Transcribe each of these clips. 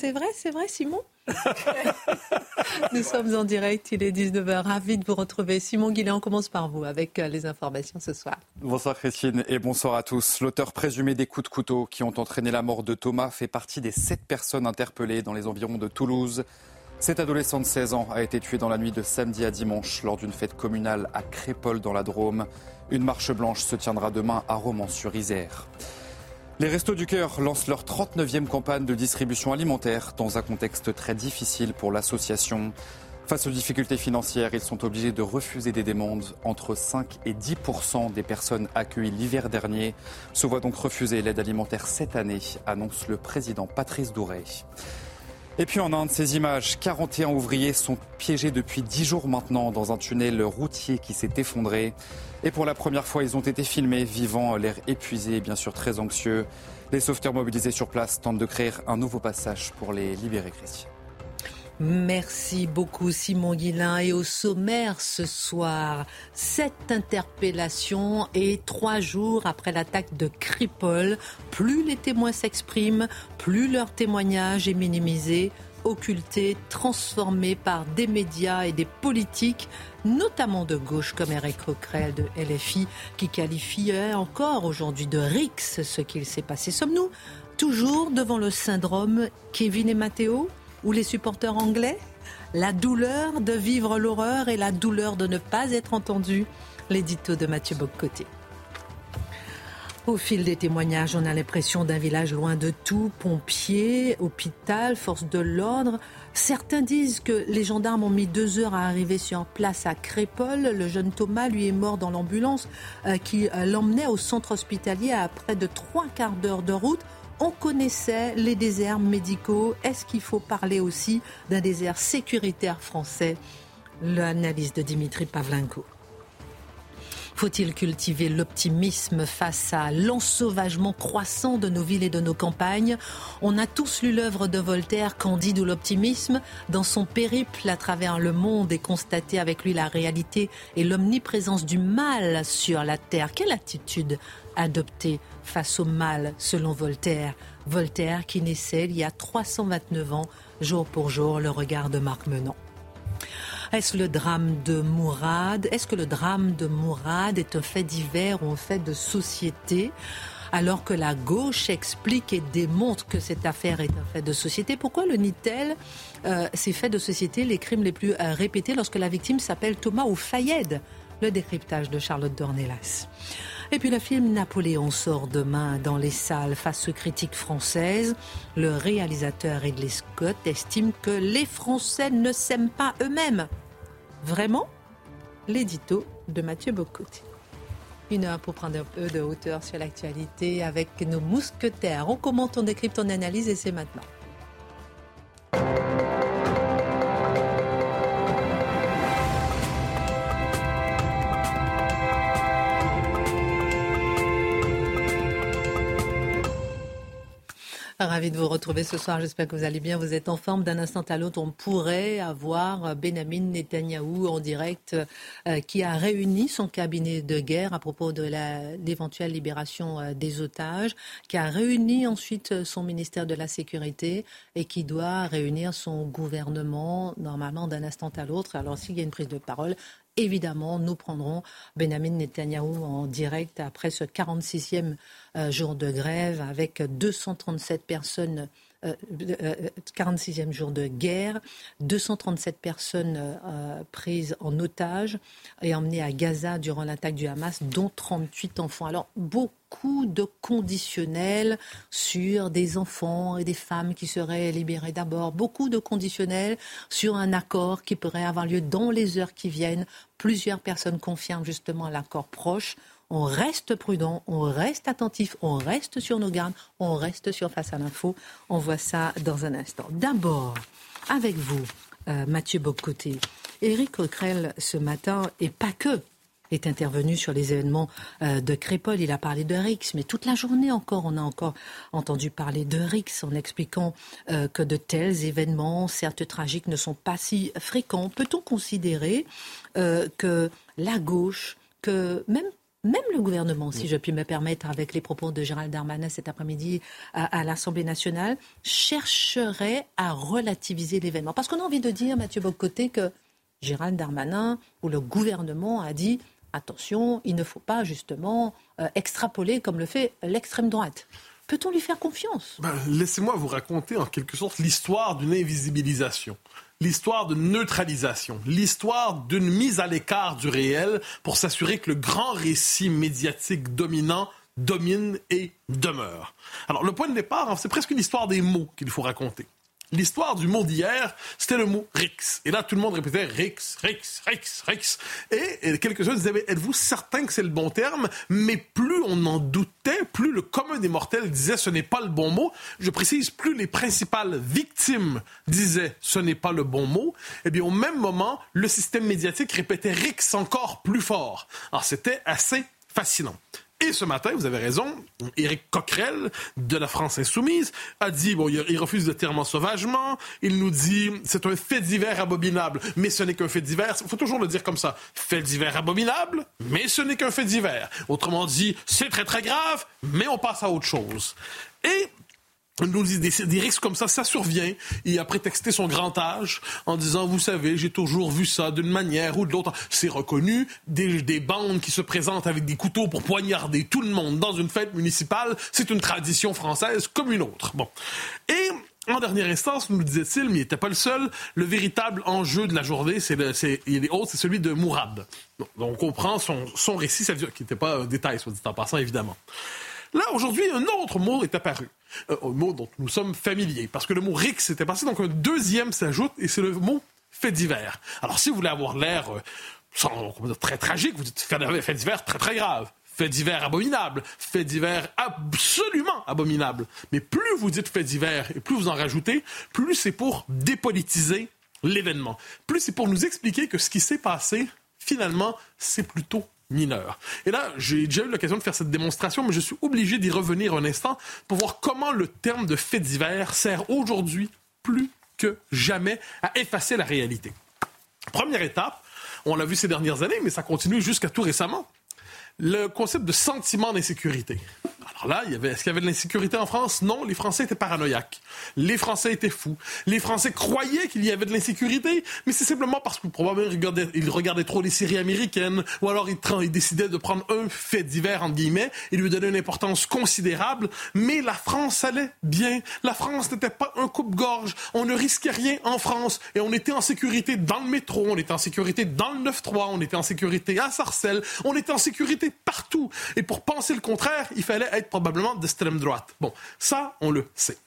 C'est vrai, c'est vrai, Simon Nous sommes en direct, il est 19h. Ravi de vous retrouver. Simon Guillain, on commence par vous avec euh, les informations ce soir. Bonsoir Christine et bonsoir à tous. L'auteur présumé des coups de couteau qui ont entraîné la mort de Thomas fait partie des sept personnes interpellées dans les environs de Toulouse. Cet adolescent de 16 ans a été tué dans la nuit de samedi à dimanche lors d'une fête communale à Crépole dans la Drôme. Une marche blanche se tiendra demain à Romans-sur-Isère. Les Restos du Cœur lancent leur 39e campagne de distribution alimentaire dans un contexte très difficile pour l'association. Face aux difficultés financières, ils sont obligés de refuser des demandes. Entre 5 et 10% des personnes accueillies l'hiver dernier se voient donc refuser l'aide alimentaire cette année, annonce le président Patrice Douret. Et puis en Inde, ces images, 41 ouvriers sont piégés depuis 10 jours maintenant dans un tunnel routier qui s'est effondré. Et pour la première fois, ils ont été filmés, vivant l'air épuisé et bien sûr très anxieux. Les sauveteurs mobilisés sur place tentent de créer un nouveau passage pour les libérer, Christian. Merci beaucoup Simon Guillain. Et au sommaire ce soir, cette interpellation et trois jours après l'attaque de Cripple, plus les témoins s'expriment, plus leur témoignage est minimisé, occulté, transformé par des médias et des politiques, notamment de gauche comme Eric Coquerel de LFI, qui qualifiait encore aujourd'hui de rix ce qu'il s'est passé. Sommes-nous toujours devant le syndrome Kevin et Matteo? Ou les supporters anglais La douleur de vivre l'horreur et la douleur de ne pas être entendu L'édito de Mathieu Boccoté. Au fil des témoignages, on a l'impression d'un village loin de tout, pompiers, hôpital, force de l'ordre. Certains disent que les gendarmes ont mis deux heures à arriver sur place à Crépole. Le jeune Thomas, lui, est mort dans l'ambulance euh, qui euh, l'emmenait au centre hospitalier à près de trois quarts d'heure de route on connaissait les déserts médicaux. Est-ce qu'il faut parler aussi d'un désert sécuritaire français? L'analyse de Dimitri Pavlenko. Faut-il cultiver l'optimisme face à l'ensauvagement croissant de nos villes et de nos campagnes? On a tous lu l'œuvre de Voltaire, Candide ou l'optimisme. Dans son périple à travers le monde et constaté avec lui la réalité et l'omniprésence du mal sur la terre. Quelle attitude adopter face au mal selon Voltaire Voltaire qui naissait il y a 329 ans, jour pour jour, le regard de Marc Menant. Est-ce le drame de Mourad? Est-ce que le drame de Mourad est un fait divers ou un fait de société? Alors que la gauche explique et démontre que cette affaire est un fait de société. Pourquoi le nie-t-elle? Euh, Ces faits de société, les crimes les plus euh, répétés lorsque la victime s'appelle Thomas ou Fayed Le décryptage de Charlotte Dornelas. Et puis le film Napoléon sort demain dans les salles face aux critiques françaises. Le réalisateur Ridley Scott estime que les Français ne s'aiment pas eux-mêmes. Vraiment? L'édito de Mathieu Bocoté. Une heure pour prendre un peu de hauteur sur l'actualité avec nos mousquetaires. On commente, on décrypte, on analyse et c'est maintenant. Ravi de vous retrouver ce soir. J'espère que vous allez bien. Vous êtes en forme. D'un instant à l'autre, on pourrait avoir Benjamin Netanyahou en direct euh, qui a réuni son cabinet de guerre à propos de l'éventuelle libération euh, des otages, qui a réuni ensuite son ministère de la Sécurité et qui doit réunir son gouvernement normalement d'un instant à l'autre. Alors s'il y a une prise de parole, évidemment, nous prendrons Benjamin Netanyahou en direct après ce 46e euh, jour de grève avec 237 personnes 46e euh, euh, jour de guerre, 237 personnes euh, prises en otage et emmenées à Gaza durant l'attaque du Hamas, dont 38 enfants. Alors, beaucoup de conditionnels sur des enfants et des femmes qui seraient libérés d'abord, beaucoup de conditionnels sur un accord qui pourrait avoir lieu dans les heures qui viennent. Plusieurs personnes confirment justement l'accord proche on reste prudent, on reste attentif, on reste sur nos gardes, on reste sur Face à l'info. On voit ça dans un instant. D'abord, avec vous, euh, Mathieu Boccoté, Éric Coquerel ce matin, et pas que, est intervenu sur les événements euh, de Crépol. Il a parlé de Rix, mais toute la journée encore, on a encore entendu parler de Rix en expliquant euh, que de tels événements, certes tragiques, ne sont pas si fréquents. Peut-on considérer que la gauche, que même même le gouvernement, si je puis me permettre, avec les propos de Gérald Darmanin cet après-midi à, l'Assemblée nationale, chercherait à relativiser l'événement. Parce qu'on a envie de dire, Mathieu Bocoté, que Gérald Darmanin ou le gouvernement a dit attention, il ne faut pas justement euh, extrapoler comme le fait l'extrême droite. Peut-on lui faire confiance? Ben, Laissez-moi vous raconter en quelque sorte l'histoire d'une invisibilisation, l'histoire de neutralisation, l'histoire d'une mise à l'écart du réel pour s'assurer que le grand récit médiatique dominant domine et demeure. Alors le point de départ, c'est presque une histoire des mots qu'il faut raconter. L'histoire du mot d'hier, c'était le mot Rix. Et là, tout le monde répétait Rix, Rix, Rix, Rix. Et, quelques-uns disaient, êtes-vous certain que c'est le bon terme? Mais plus on en doutait, plus le commun des mortels disait ce n'est pas le bon mot. Je précise, plus les principales victimes disaient ce n'est pas le bon mot. Eh bien, au même moment, le système médiatique répétait Rix encore plus fort. Alors, c'était assez fascinant. Et ce matin, vous avez raison, Éric Coquerel de la France Insoumise a dit, bon, il refuse le terme sauvagement, il nous dit, c'est un fait divers abominable, mais ce n'est qu'un fait divers. Il faut toujours le dire comme ça. Fait divers abominable, mais ce n'est qu'un fait divers. Autrement dit, c'est très très grave, mais on passe à autre chose. Et nous des, des, risques comme ça, ça survient. Il a prétexté son grand âge en disant, vous savez, j'ai toujours vu ça d'une manière ou de l'autre. C'est reconnu. Des, des, bandes qui se présentent avec des couteaux pour poignarder tout le monde dans une fête municipale, c'est une tradition française comme une autre. Bon. Et en dernière instance, nous disait-il, mais il n'était pas le seul, le véritable enjeu de la journée, c'est il est c'est celui de Mourad. Donc, on comprend son, son récit, ça veut dire n'était pas un détail, soit dit en passant, évidemment. Là, aujourd'hui, un autre mot est apparu. Euh, un mot dont nous sommes familiers. Parce que le mot RIX était passé, donc un deuxième s'ajoute, et c'est le mot fait divers. Alors, si vous voulez avoir l'air euh, très tragique, vous dites fait divers très très grave. Fait divers abominable, fait divers absolument abominable. Mais plus vous dites fait divers et plus vous en rajoutez, plus c'est pour dépolitiser l'événement. Plus c'est pour nous expliquer que ce qui s'est passé, finalement, c'est plutôt mineur. Et là, j'ai déjà eu l'occasion de faire cette démonstration, mais je suis obligé d'y revenir un instant pour voir comment le terme de fait divers sert aujourd'hui plus que jamais à effacer la réalité. Première étape, on l'a vu ces dernières années, mais ça continue jusqu'à tout récemment, le concept de sentiment d'insécurité. Alors là, il y avait, est-ce qu'il y avait de l'insécurité en France? Non, les Français étaient paranoïaques. Les Français étaient fous. Les Français croyaient qu'il y avait de l'insécurité, mais c'est simplement parce que probablement ils regardaient, trop les séries américaines, ou alors ils, décidaient de prendre un fait divers, entre guillemets, et lui donner une importance considérable. Mais la France allait bien. La France n'était pas un coupe-gorge. On ne risquait rien en France, et on était en sécurité dans le métro, on était en sécurité dans le 9-3, on était en sécurité à Sarcelles, on était en sécurité partout. Et pour penser le contraire, il fallait être probablement d'extrême droite. Bon, ça, on le sait.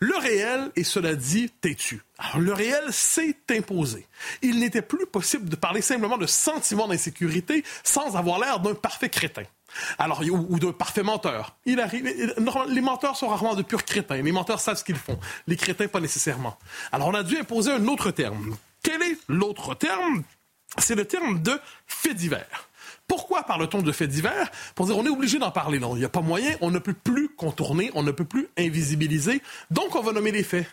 Le réel est, cela dit, têtu. Alors, le réel s'est imposé. Il n'était plus possible de parler simplement de sentiment d'insécurité sans avoir l'air d'un parfait crétin. Alors, ou, d'un parfait menteur. Il arrive, les menteurs sont rarement de purs crétins. Les menteurs savent ce qu'ils font. Les crétins, pas nécessairement. Alors, on a dû imposer un autre terme. Quel est l'autre terme? C'est le terme de fait divers. Pourquoi parle-t-on de faits divers? Pour dire on est obligé d'en parler. Non, il n'y a pas moyen, on ne peut plus contourner, on ne peut plus invisibiliser. Donc on va nommer les faits.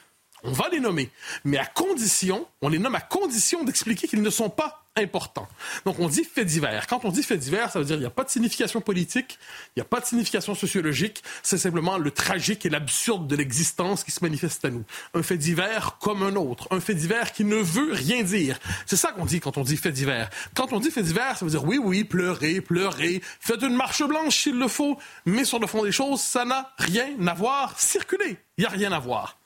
On va les nommer, mais à condition, on les nomme à condition d'expliquer qu'ils ne sont pas important. Donc on dit fait divers. Quand on dit fait divers, ça veut dire qu'il n'y a pas de signification politique, il n'y a pas de signification sociologique, c'est simplement le tragique et l'absurde de l'existence qui se manifeste à nous. Un fait divers comme un autre, un fait divers qui ne veut rien dire. C'est ça qu'on dit quand on dit fait divers. Quand on dit fait divers, ça veut dire oui, oui, pleurez, pleurez, faites une marche blanche s'il le faut, mais sur le fond des choses, ça n'a rien à voir. Circulez, il n'y a rien à voir.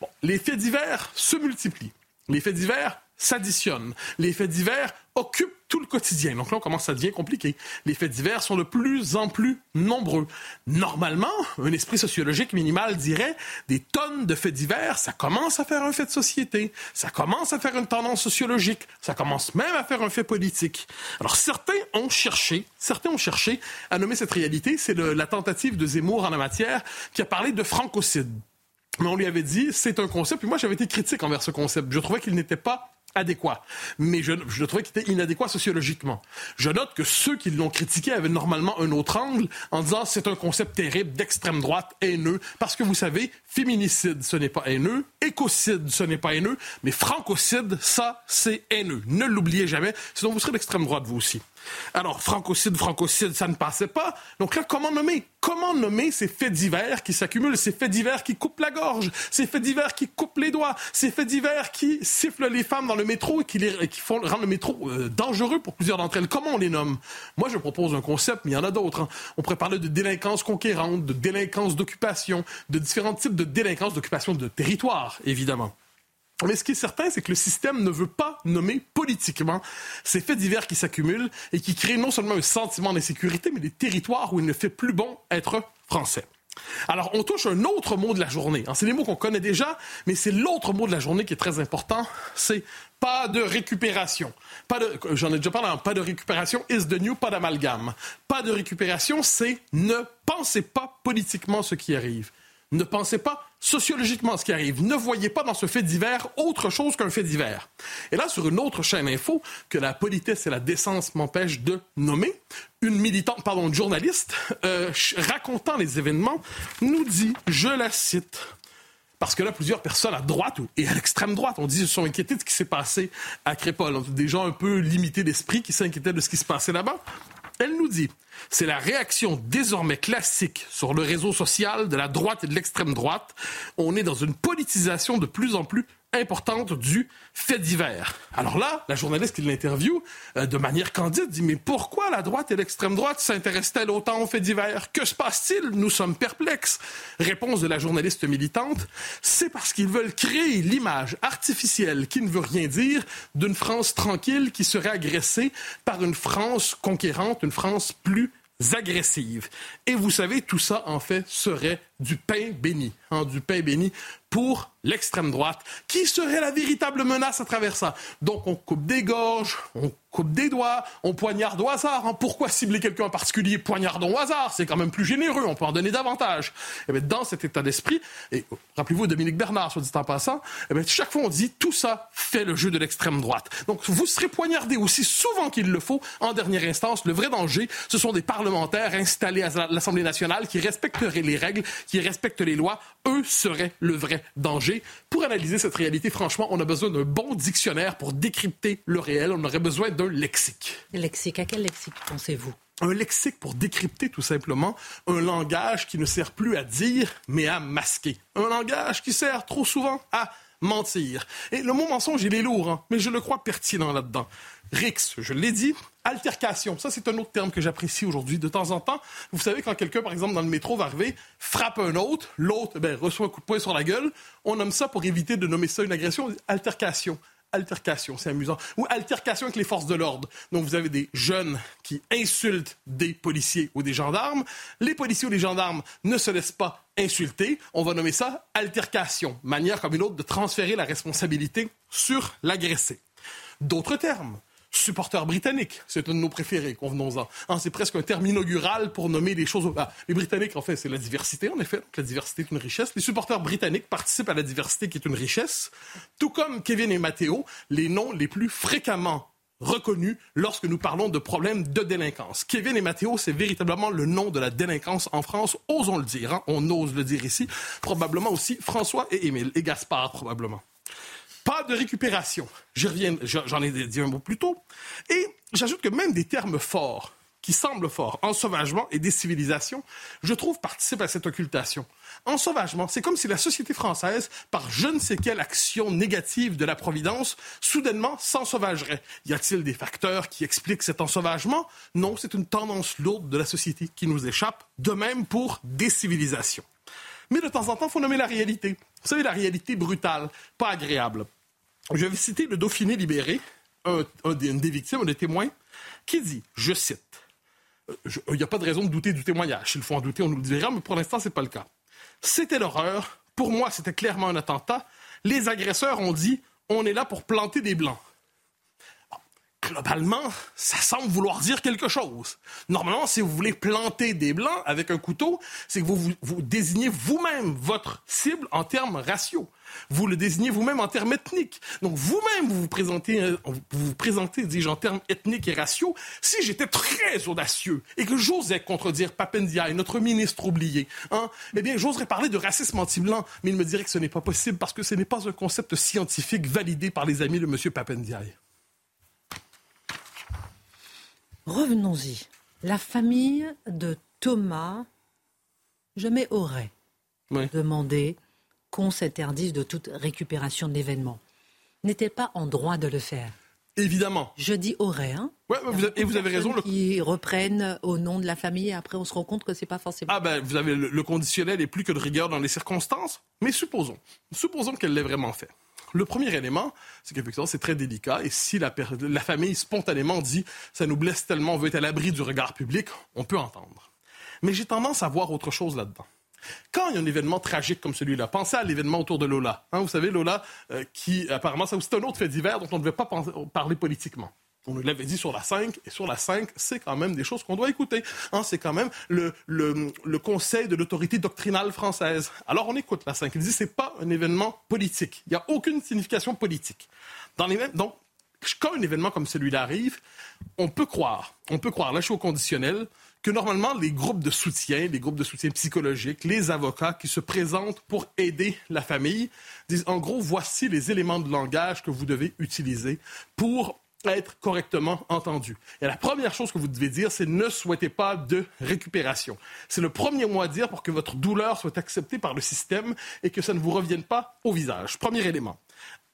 Bon, les faits divers se multiplient. Les faits divers s'additionnent. Les faits divers occupent tout le quotidien. Donc là, on commence à devenir compliqué. Les faits divers sont de plus en plus nombreux. Normalement, un esprit sociologique minimal dirait des tonnes de faits divers, ça commence à faire un fait de société, ça commence à faire une tendance sociologique, ça commence même à faire un fait politique. Alors certains ont cherché, certains ont cherché à nommer cette réalité. C'est la tentative de Zemmour en la matière qui a parlé de francocide. Mais on lui avait dit, c'est un concept. Puis moi, j'avais été critique envers ce concept. Je trouvais qu'il n'était pas adéquat. Mais je, je trouvais qu'il était inadéquat sociologiquement. Je note que ceux qui l'ont critiqué avaient normalement un autre angle en disant c'est un concept terrible d'extrême droite haineux. Parce que vous savez, féminicide, ce n'est pas haineux. Écocide, ce n'est pas haineux. Mais francocide, ça, c'est haineux. Ne l'oubliez jamais. Sinon, vous serez d'extrême droite, vous aussi. Alors, francocide, francocide, ça ne passait pas. Donc là, comment nommer? Comment nommer ces faits divers qui s'accumulent, ces faits divers qui coupent la gorge, ces faits divers qui coupent les doigts, ces faits divers qui sifflent les femmes dans le métro et qui, font, rendent le métro euh, dangereux pour plusieurs d'entre elles? Comment on les nomme? Moi, je propose un concept, mais il y en a d'autres. Hein. On pourrait parler de délinquance conquérante, de délinquance d'occupation, de différents types de délinquance d'occupation de territoire, évidemment. Mais ce qui est certain, c'est que le système ne veut pas nommer politiquement ces faits divers qui s'accumulent et qui créent non seulement un sentiment d'insécurité, mais des territoires où il ne fait plus bon être français. Alors, on touche un autre mot de la journée. C'est des mots qu'on connaît déjà, mais c'est l'autre mot de la journée qui est très important. C'est pas de récupération. Pas de, j'en ai déjà parlé, hein. pas de récupération is the new, pas d'amalgame. Pas de récupération, c'est ne pensez pas politiquement ce qui arrive. Ne pensez pas sociologiquement ce qui arrive. Ne voyez pas dans ce fait divers autre chose qu'un fait divers. Et là, sur une autre chaîne info que la politesse et la décence m'empêchent de nommer, une militante, pardon, journaliste, euh, racontant les événements, nous dit, je la cite, parce que là, plusieurs personnes à droite et à l'extrême droite ont dit se sont inquiétés de ce qui s'est passé à Crépole. Des gens un peu limités d'esprit qui s'inquiétaient de ce qui se passait là-bas. Elle nous dit c'est la réaction désormais classique sur le réseau social de la droite et de l'extrême droite. On est dans une politisation de plus en plus importante du fait divers. Alors là, la journaliste qui l'interview, euh, de manière candide, dit Mais pourquoi la droite et l'extrême droite s'intéressent-elles autant aux faits divers? Que se passe-t-il? Nous sommes perplexes. Réponse de la journaliste militante C'est parce qu'ils veulent créer l'image artificielle qui ne veut rien dire d'une France tranquille qui serait agressée par une France conquérante, une France plus agressive. Et vous savez, tout ça, en fait, serait du pain béni, hein, du pain béni pour l'extrême droite, qui serait la véritable menace à travers ça. Donc on coupe des gorges, on coupe des doigts, on poignarde au hasard. Hein. Pourquoi cibler quelqu'un en particulier? Poignardons au hasard, c'est quand même plus généreux, on peut en donner davantage. Et eh bien, dans cet état d'esprit, et rappelez-vous Dominique Bernard, soit dit en passant, et eh bien, chaque fois on dit tout ça fait le jeu de l'extrême droite. Donc vous serez poignardé aussi souvent qu'il le faut. En dernière instance, le vrai danger, ce sont des parlementaires installés à l'Assemblée nationale qui respecteraient les règles, qui respectent les lois. Eux seraient le vrai danger. Pour analyser cette réalité, franchement, on a besoin d'un bon dictionnaire pour décrypter le réel. On aurait besoin d'un lexique. Lexique, à quel lexique pensez-vous? Un lexique pour décrypter tout simplement un langage qui ne sert plus à dire, mais à masquer. Un langage qui sert trop souvent à mentir. Et le mot mensonge, il est lourd, hein, mais je le crois pertinent là-dedans. Rix, je l'ai dit, altercation. Ça, c'est un autre terme que j'apprécie aujourd'hui. De temps en temps, vous savez, quand quelqu'un, par exemple, dans le métro va arriver, frappe un autre, l'autre ben, reçoit un coup de poing sur la gueule, on nomme ça pour éviter de nommer ça une agression, altercation altercation, c'est amusant, ou altercation avec les forces de l'ordre. Donc vous avez des jeunes qui insultent des policiers ou des gendarmes. Les policiers ou les gendarmes ne se laissent pas insulter. On va nommer ça altercation, manière comme une autre de transférer la responsabilité sur l'agressé. D'autres termes supporters britanniques. C'est un de nos préférés, convenons-en. Hein, c'est presque un terme inaugural pour nommer les choses. Ah, les Britanniques, en fait, c'est la diversité, en effet. la diversité est une richesse. Les supporters britanniques participent à la diversité qui est une richesse. Tout comme Kevin et Matteo, les noms les plus fréquemment reconnus lorsque nous parlons de problèmes de délinquance. Kevin et Matteo, c'est véritablement le nom de la délinquance en France, osons le dire, hein. on ose le dire ici. Probablement aussi François et Émile, et Gaspard probablement. Pas de récupération. j'en ai dit un mot plus tôt. Et j'ajoute que même des termes forts, qui semblent forts, ensauvagement et décivilisation, je trouve participent à cette occultation. Ensauvagement, c'est comme si la société française, par je ne sais quelle action négative de la Providence, soudainement s'ensauvagerait. Y a-t-il des facteurs qui expliquent cet ensauvagement? Non, c'est une tendance lourde de la société qui nous échappe, de même pour décivilisation. Mais de temps en temps, il faut nommer la réalité. Vous savez, la réalité brutale, pas agréable. je vais citer le Dauphiné libéré, une des victimes, un des témoins, qui dit, je cite, euh, il n'y a pas de raison de douter du témoignage. S'il faut en douter, on nous le dira, mais pour l'instant, ce n'est pas le cas. C'était l'horreur. Pour moi, c'était clairement un attentat. Les agresseurs ont dit, on est là pour planter des blancs globalement, ça semble vouloir dire quelque chose. Normalement, si vous voulez planter des blancs avec un couteau, c'est que vous, vous, désignez vous-même votre cible en termes raciaux. Vous le désignez vous-même en termes ethniques. Donc vous-même, vous vous présentez, euh, vous vous présentez, dis-je, en termes ethniques et raciaux. Si j'étais très audacieux et que j'osais contredire Papendiaï, notre ministre oublié, hein, eh bien, j'oserais parler de racisme anti-blanc, mais il me dirait que ce n'est pas possible parce que ce n'est pas un concept scientifique validé par les amis de M. Papendiaï. Revenons-y. La famille de Thomas jamais aurait demandé qu'on s'interdise de toute récupération de l'événement. N'était pas en droit de le faire. Évidemment. Je dis aurait. Hein. et vous avez raison. Le... Qui reprennent au nom de la famille et après on se rend compte que c'est pas forcément. Ah ben vous avez le, conditionnel et plus que de rigueur dans les circonstances. Mais supposons, supposons qu'elle l'ait vraiment fait. Le premier élément, c'est qu'effectivement, c'est très délicat. Et si la, famille spontanément dit ça nous blesse tellement, on veut être à l'abri du regard public, on peut entendre. Mais j'ai tendance à voir autre chose là-dedans. Quand il y a un événement tragique comme celui-là, pensez à l'événement autour de Lola. Hein, vous savez, Lola, euh, qui apparemment, c'est un autre fait divers dont on ne devait pas parler politiquement. On nous l'avait dit sur la 5, et sur la 5, c'est quand même des choses qu'on doit écouter. Hein, c'est quand même le, le, conseil de l'autorité doctrinale française. Alors on écoute la 5. Il dit c'est pas un événement politique. Il n'y a aucune signification politique. Dans les mêmes, donc, quand un événement comme celui-là arrive, on peut croire, on peut croire, là je suis au conditionnel, que normalement les groupes de soutien, les groupes de soutien psychologique, les avocats qui se présentent pour aider la famille, disent en gros voici les éléments de langage que vous devez utiliser pour être correctement entendu. Et la première chose que vous devez dire, c'est ne souhaitez pas de récupération. C'est le premier mot à dire pour que votre douleur soit acceptée par le système et que ça ne vous revienne pas au visage. Premier élément.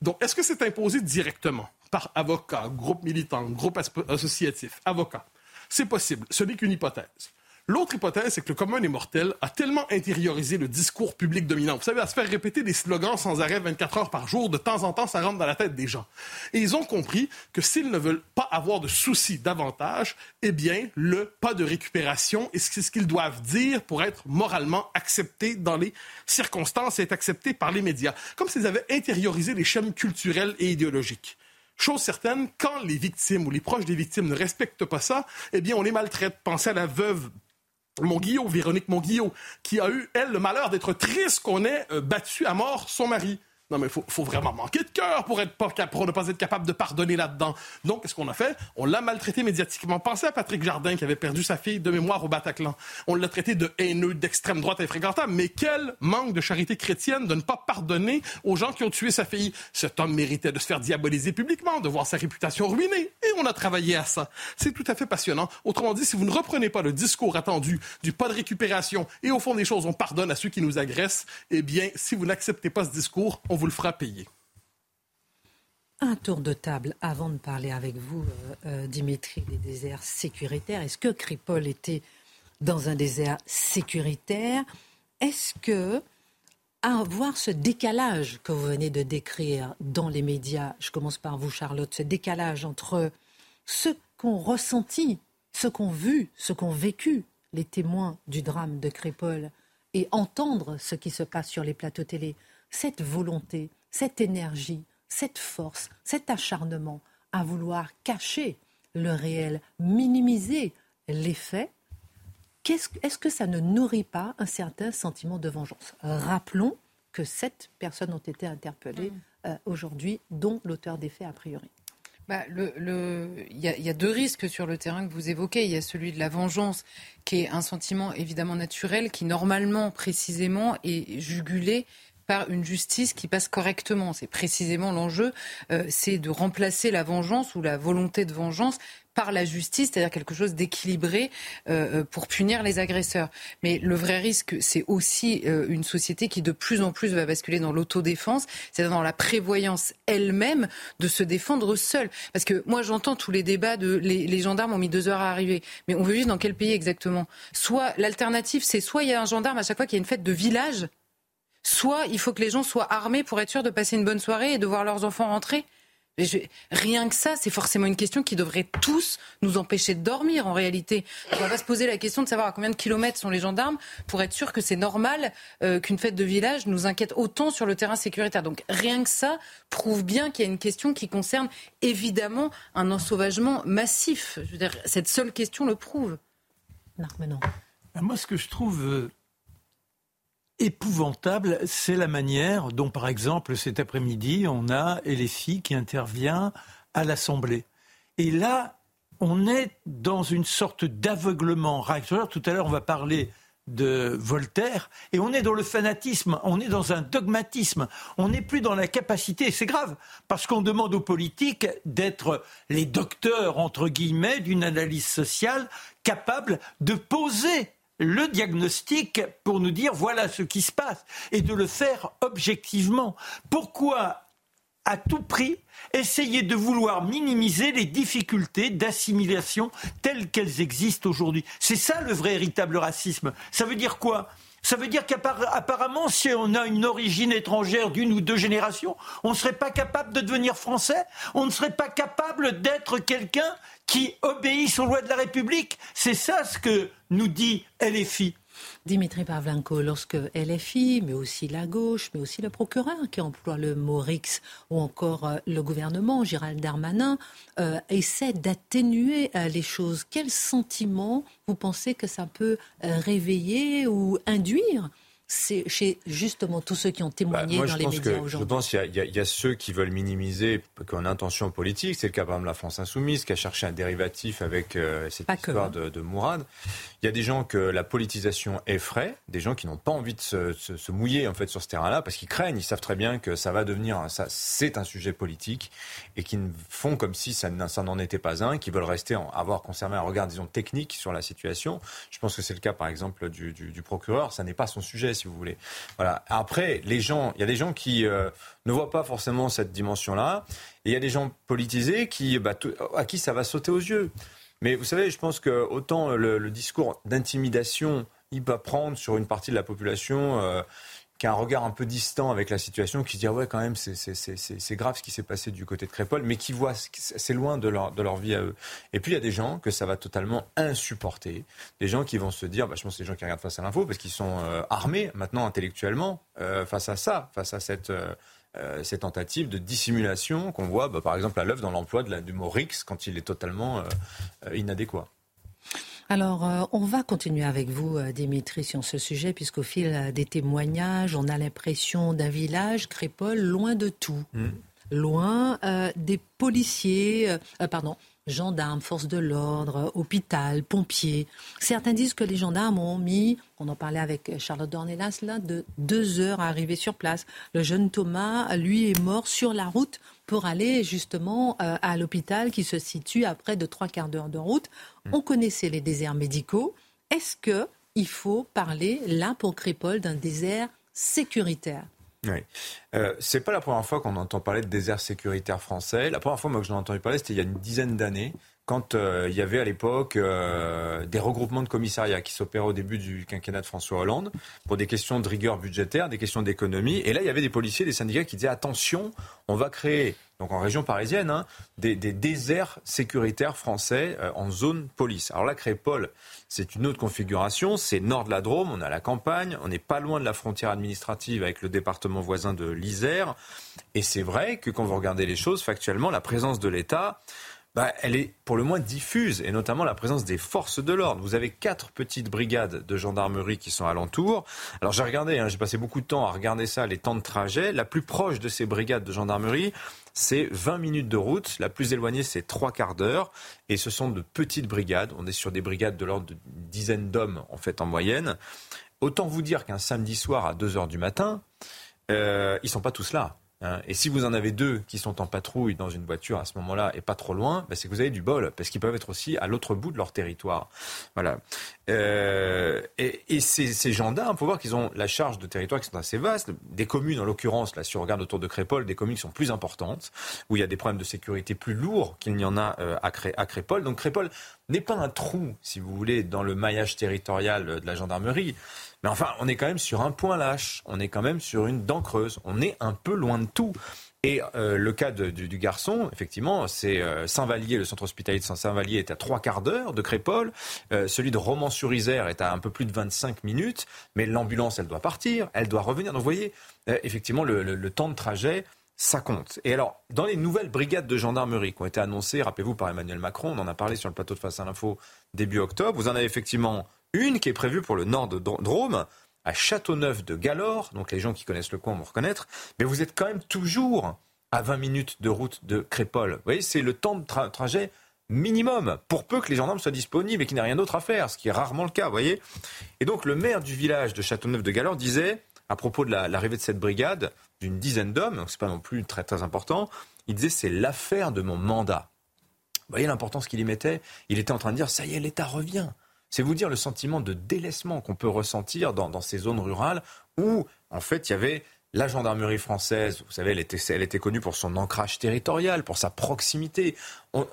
Donc, est-ce que c'est imposé directement par avocat, groupe militant, groupe associatif, avocat? C'est possible. Ce n'est qu'une hypothèse. L'autre hypothèse, c'est que le commun des mortels a tellement intériorisé le discours public dominant. Vous savez, à se faire répéter des slogans sans arrêt 24 heures par jour, de temps en temps, ça rentre dans la tête des gens. Et ils ont compris que s'ils ne veulent pas avoir de soucis davantage, eh bien, le pas de récupération est ce qu'ils doivent dire pour être moralement accepté dans les circonstances et être accepté par les médias. Comme s'ils avaient intériorisé les chaînes culturelles et idéologiques. Chose certaine, quand les victimes ou les proches des victimes ne respectent pas ça, eh bien, on les maltraite. Pensez à la veuve Monguillot, Véronique Monguillot, qui a eu, elle, le malheur d'être triste qu'on ait euh, battu à mort son mari. Non, mais il faut, vraiment manquer de cœur pour, pour ne pas être capable de pardonner là-dedans. Donc, qu'est-ce qu'on a fait? On l'a maltraité médiatiquement. Pensez à Patrick Jardin qui avait perdu sa fille de mémoire au Bataclan. On l'a traité de haineux, d'extrême droite infréquentable. Mais quel manque de charité chrétienne de ne pas pardonner aux gens qui ont tué sa fille? Cet homme méritait de se faire diaboliser publiquement, de voir sa réputation ruinée. Et on a travaillé à ça. C'est tout à fait passionnant. Autrement dit, si vous ne reprenez pas le discours attendu du pas de récupération et au fond des choses, on pardonne à ceux qui nous agressent, eh bien, si vous n'acceptez pas ce discours, on vous le fera payer. Un tour de table avant de parler avec vous, euh, euh, Dimitri, des déserts sécuritaires. Est-ce que Kripol était dans un désert sécuritaire? Est-ce que, à voir ce décalage que vous venez de décrire dans les médias, je commence par vous, Charlotte, ce décalage entre ce qu'ont ressenti, ce qu'ont vu, ce qu'ont vécu les témoins du drame de Kripol et entendre ce qui se passe sur les plateaux télé, cette volonté, cette énergie, cette force, cet acharnement à vouloir cacher le réel, minimiser les faits, est-ce que ça ne nourrit pas un certain sentiment de vengeance? Rappelons que sept personnes ont été interpellées mm. euh, aujourd'hui, dont l'auteur des faits a priori. Bah, il, y a, deux risques sur le terrain que vous évoquez. Il y a celui de la vengeance, qui est un sentiment évidemment naturel, qui normalement, précisément, est jugulé par une justice qui passe correctement. C'est précisément l'enjeu, euh, c'est de remplacer la vengeance ou la volonté de vengeance par la justice, c'est-à-dire quelque chose d'équilibré euh, euh, pour punir les agresseurs. Mais le vrai risque, c'est aussi une société qui de plus en plus va basculer dans l'autodéfense, c'est-à-dire dans la prévoyance elle-même de se défendre seule. Parce que moi, j'entends tous les débats de les, les, gendarmes ont mis deux heures à arriver, mais on veut vivre dans quel pays exactement? Soit l'alternative, c'est soit il y a un gendarme à chaque fois qu'il y a une fête de village soit il faut que les gens soient armés pour être sûrs de passer une bonne soirée et de voir leurs enfants rentrer. Rien que ça, c'est forcément une question qui devrait tous nous empêcher de dormir en réalité. On va se poser la question de savoir à combien de kilomètres sont les gendarmes pour être sûr que c'est normal euh, qu'une fête de village nous inquiète autant sur le terrain sécuritaire. Donc rien que ça prouve bien qu'il y a une question qui concerne évidemment un ensauvagement massif. Je veux dire, cette seule question le prouve. Non, Moi, ce que je trouve euh, épouvantable, c'est la manière dont, par exemple, cet après-midi, on a LFI qui intervient à l'Assemblée. Et là, on est dans une sorte d'aveuglement Tout à l'heure, on va parler de Voltaire, et on est dans le fanatisme, on est dans un dogmatisme, on n'est plus dans la capacité, c'est grave, parce qu'on demande aux politiques d'être les docteurs, entre guillemets, d'une analyse sociale capable de poser le diagnostic pour nous dire voilà ce qui se passe et de le faire objectivement. Pourquoi à tout prix essayer de vouloir minimiser les difficultés d'assimilation telles qu'elles existent aujourd'hui? C'est ça le vrai véritable racisme. Ça veut dire quoi? Ça veut dire qu'apparemment, si on a une origine étrangère d'une ou deux générations, on ne serait pas capable de devenir français, on ne serait pas capable d'être quelqu'un qui obéit aux lois de la République. C'est ça ce que nous dit LFI. Dimitri Pavlenko, lorsque LFI, mais aussi la gauche, mais aussi le procureur qui emploie le mot RIX, ou encore euh, le gouvernement, Gérald Darmanin, euh, essaie d'atténuer euh, les choses, quel sentiment vous pensez que ça peut réveiller ou induire c'est chez justement tous ceux qui ont témoigné bah, dans les médias aujourd'hui Je pense qu'il y, y, a ceux qui veulent minimiser qu'en intention politique. C'est le cas par exemple de la France Insoumise qui a cherché un dérivatif avec euh, cette histoire hein. de, de, Mourad. Il y a des gens que la politisation effraie, des gens qui n'ont pas envie de se, se, se, mouiller en fait sur ce terrain-là parce qu'ils craignent, ils savent très bien que ça va devenir, ça c'est un sujet politique et qui font comme si ça, n'en était pas un, qui veulent rester en, avoir conservé un regard disons technique sur la situation. Je pense que c'est le cas par exemple du, du, du procureur. Ça n'est pas son sujet si vous voulez. Voilà. Après, les gens, il y a des gens qui euh, ne voient pas forcément cette dimension-là, et il y a des gens politisés qui, bah, à qui ça va sauter aux yeux. Mais vous savez, je pense que autant le, discours d'intimidation, il va prendre sur une partie de la population. Euh, qui a un regard un peu distant avec la situation, qui se dit ah ouais quand même c'est grave ce qui s'est passé du côté de Crépol, mais qui voit c'est loin de leur, de leur vie à eux. Et puis il y a des gens que ça va totalement insupporter, des gens qui vont se dire, bah, je pense que c'est des gens qui regardent face à l'info parce qu'ils sont euh, armés maintenant intellectuellement euh, face à ça, face à cette euh, cette tentative de dissimulation qu'on voit, bah, par exemple, à l'œuvre dans l'emploi du mot RIX quand il est totalement inadéquat. Alors, euh, on va continuer avec vous, euh, Dimitri, sur ce sujet, puisqu'au fil euh, des témoignages, on a l'impression d'un village, Crépole, loin de tout. Mm. Loin des policiers, pardon, gendarmes, forces de l'ordre, hôpital, pompiers. Certains disent que les gendarmes ont mis, on en parlait avec Charlotte Dornelas, là, de deux heures à arriver sur place. Le jeune Thomas, lui, est mort sur la route pour aller justement euh, à l'hôpital qui se situe à près de trois quarts d'heure de route. Hmm. On connaissait les déserts médicaux. Est-ce que il faut parler là pour Crépole d'un désert sécuritaire? Oui. Euh, c'est pas la première fois qu'on entend parler de désert sécuritaire français. La première fois moi, que j'en ai entendu parler, c'était il y a une dizaine d'années quand euh, il y avait à l'époque euh, des regroupements de commissariats qui s'opéraient au début du quinquennat de François Hollande pour des questions de rigueur budgétaire, des questions d'économie. Et là, il y avait des policiers, des syndicats qui disaient attention, on va créer, donc en région parisienne, hein, des, déserts sécuritaires français euh, en zone police. Alors là, Crépole, c'est une autre configuration, c'est nord de la Drôme, on a la campagne, on n'est pas loin de la frontière administrative avec le département voisin de l'Isère. Et c'est vrai que quand vous regardez les choses, factuellement, la présence de l'État, bah, elle est pour le moins diffuse, et notamment la présence des forces de l'ordre. Vous avez quatre petites brigades de gendarmerie qui sont alentour. Alors j'ai regardé, hein, j'ai passé beaucoup de temps à regarder ça, les temps de trajet. La plus proche de ces brigades de gendarmerie, c'est 20 minutes de route. La plus éloignée, c'est trois quarts d'heure. Et ce sont de petites brigades. On est sur des brigades de l'ordre de dizaines d'hommes, en fait, en moyenne. Autant vous dire qu'un samedi soir à 2 heures du matin, euh, ils sont pas tous là. Hein. Et si vous en avez deux qui sont en patrouille dans une voiture à ce moment-là et pas trop loin, ben, c'est que vous avez du bol, parce qu'ils peuvent être aussi à l'autre bout de leur territoire. Voilà. Euh, et, ces, gendarmes, il faut voir qu'ils ont la charge de territoire qui sont assez vastes. Des communes, en l'occurrence, là, si on regarde autour de Crépol, des communes qui sont plus importantes, où il y a des problèmes de sécurité plus lourds qu'il n'y en a euh, à, à Crépol. Donc Crépol n'est pas un trou, si vous voulez, dans le maillage territorial de la gendarmerie. Mais enfin, on est quand même sur un point lâche, on est quand même sur une dent creuse, on est un peu loin de tout. Et euh, le cas du, garçon, effectivement, c'est euh, Saint-Vallier, le centre hospitalier de Saint-Vallier est à trois quarts d'heure de Crépole. Euh, celui de Romans-sur-Isère est à un peu plus de 25 minutes. Mais l'ambulance, elle doit partir, elle doit revenir. Donc vous voyez, effectivement, le, le, temps de trajet, ça compte. Et alors, dans les nouvelles brigades de gendarmerie qui ont été annoncées, rappelez-vous, par Emmanuel Macron, on en a parlé sur le plateau de Face à l'Info début octobre, vous en avez effectivement une qui est prévue pour le nord de Drôme, à Châteauneuf de Galore, donc les gens qui connaissent le coin vont reconnaître, mais vous êtes quand même toujours à 20 minutes de route de Crépole. Vous voyez, c'est le temps de trajet minimum, pour peu que les gendarmes soient disponibles et qu'il n'y ait rien d'autre à faire, ce qui est rarement le cas, vous voyez. Et donc le maire du village de Châteauneuf de Galore disait, à propos de l'arrivée de cette brigade, d'une dizaine d'hommes, donc c'est pas non plus très très important, il disait c'est l'affaire de mon mandat. Vous voyez l'importance qu'il y mettait Il était en train de dire, ça y est, l'État revient. C'est vous dire le sentiment de délaissement qu'on peut ressentir dans, ces zones rurales où, en fait, il y avait la gendarmerie française, vous savez, elle était, connue pour son ancrage territorial, pour sa proximité. On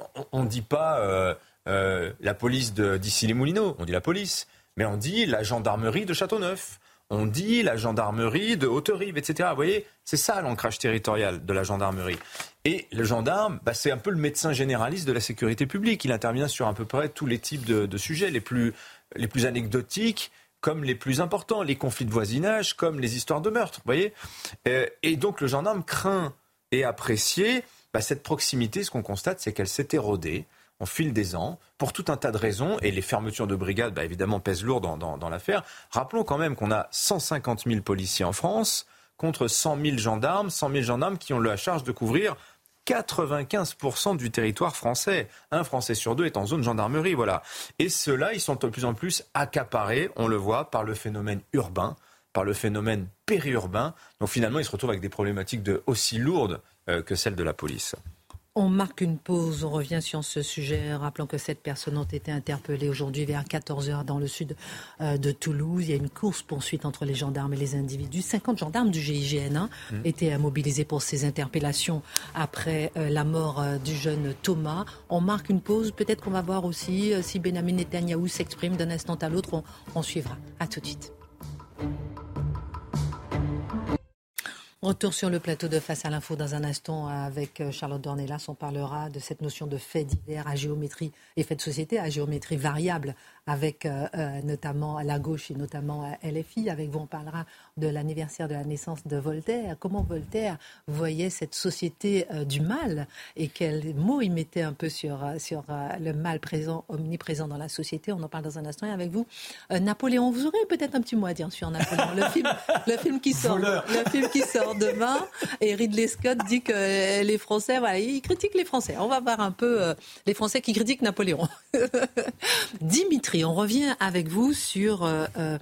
ne dit pas euh, euh, la police d'ici les Moulineaux, on dit la police, mais on dit la gendarmerie de Châteauneuf on dit la gendarmerie de Haute-Rive, etc. Vous voyez, c'est ça l'ancrage territorial de la gendarmerie. Et le gendarme, bah, c'est un peu le médecin généraliste de la sécurité publique. Il intervient sur à peu près tous les types de, sujets, les plus, les plus anecdotiques comme les plus importants, les conflits de voisinage, comme les histoires de meurtre. Vous voyez euh, Et donc le gendarme craint et apprécie bah, cette proximité. Ce qu'on constate, c'est qu'elle s'est érodée au fil des ans, pour tout un tas de raisons, et les fermetures de brigades, bah, évidemment, pèsent lourd dans, l'affaire. Rappelons quand même qu'on a 150 000 policiers en France, contre 100 000 gendarmes, 100 000 gendarmes qui ont la charge de couvrir 95% du territoire français. Un Français sur deux est en zone gendarmerie, voilà. Et ceux-là, ils sont de plus en plus accaparés, on le voit, par le phénomène urbain, par le phénomène périurbain. Donc finalement, ils se retrouvent avec des problématiques aussi lourdes euh, que celles de la police. On marque une pause, on revient sur ce sujet. Rappelons que sept personnes ont été interpellées aujourd'hui vers 14h dans le sud euh, de Toulouse. Il y a une course-poursuite entre les gendarmes et les individus. 50 gendarmes du GIGN hein, mmh. étaient mobilisés pour ces interpellations après euh, la mort euh, du jeune Thomas. On marque une pause. Peut-être qu'on va voir aussi si Benjamin Netanyahou s'exprime d'un instant à l'autre. On, on suivra. À tout de suite. Retour sur le plateau de Face à l'info dans un instant avec euh, Charlotte Dornelas. On parlera de cette notion de fait divers à géométrie et fait de société à géométrie variable avec euh, euh, notamment la gauche et notamment LFI. Avec vous, on parlera de l'anniversaire de la naissance de Voltaire. Comment Voltaire voyait cette société du mal et quels mots il mettait un peu sur, sur le mal présent, omniprésent dans la société? On en parle dans un instant. Et avec vous, Napoléon, vous aurez peut-être un petit mot à dire sur Napoléon, le film, le film qui sort, le film qui sort demain. Et Ridley Scott dit que les Français, voilà, il critique les Français. On va voir un peu euh, les Français qui critiquent Napoléon. Dimitri, on revient avec vous sur euh, euh,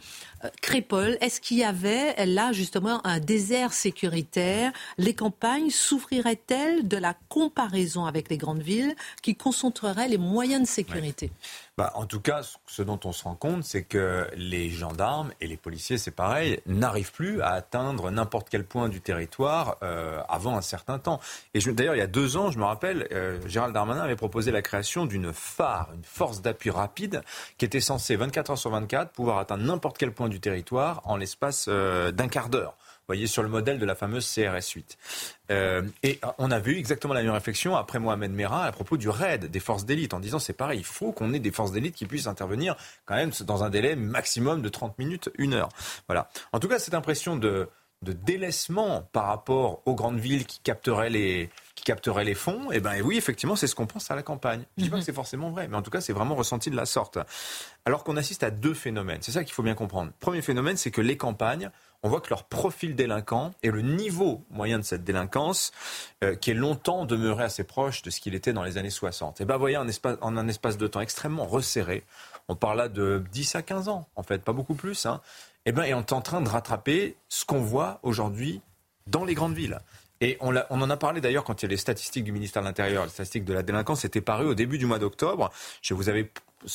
Crépole. Est-ce qu'il y avait là justement un désert sécuritaire? Les campagnes souffriraient-elles de la comparaison avec les grandes villes qui concentreraient les moyens de sécurité? Bah, en tout cas, ce dont on se rend compte, c'est que les gendarmes et les policiers, c'est pareil, n'arrivent plus à atteindre n'importe quel point du territoire euh, avant un certain temps. Et d'ailleurs, il y a deux ans, je me rappelle, euh, Gérald Darmanin avait proposé la création d'une phare, une force d'appui rapide, qui était censée 24 heures sur 24 pouvoir atteindre n'importe quel point du territoire en l'espace euh, d'un quart d'heure voyez, sur le modèle de la fameuse CRS 8. Euh, et on a vu exactement la même réflexion après Mohamed Merah à propos du raid des forces d'élite, en disant c'est pareil, il faut qu'on ait des forces d'élite qui puissent intervenir quand même dans un délai maximum de 30 minutes, une heure. Voilà. En tout cas, cette impression de, de délaissement par rapport aux grandes villes qui capteraient les, qui capterait les fonds, et eh ben oui, effectivement, c'est ce qu'on pense à la campagne. Je ne dis pas que mhm. c'est forcément vrai, mais en tout cas, c'est vraiment ressenti de la sorte. Alors qu'on assiste à deux phénomènes. C'est ça qu'il faut bien comprendre. Premier phénomène, c'est que les campagnes on voit que leur profil délinquant et le niveau moyen de cette délinquance, euh, qui est longtemps demeuré assez proche de ce qu'il était dans les années 60, et ben, voyez, en, en un espace de temps extrêmement resserré, on parle là de 10 à 15 ans, en fait, pas beaucoup plus, hein, et eh ben, et on est en train de rattraper ce qu'on voit aujourd'hui dans les grandes villes. Et on, en a parlé d'ailleurs quand il y a les statistiques du ministère de l'Intérieur, les statistiques de la délinquance étaient parues au début du mois d'octobre. Je vous avais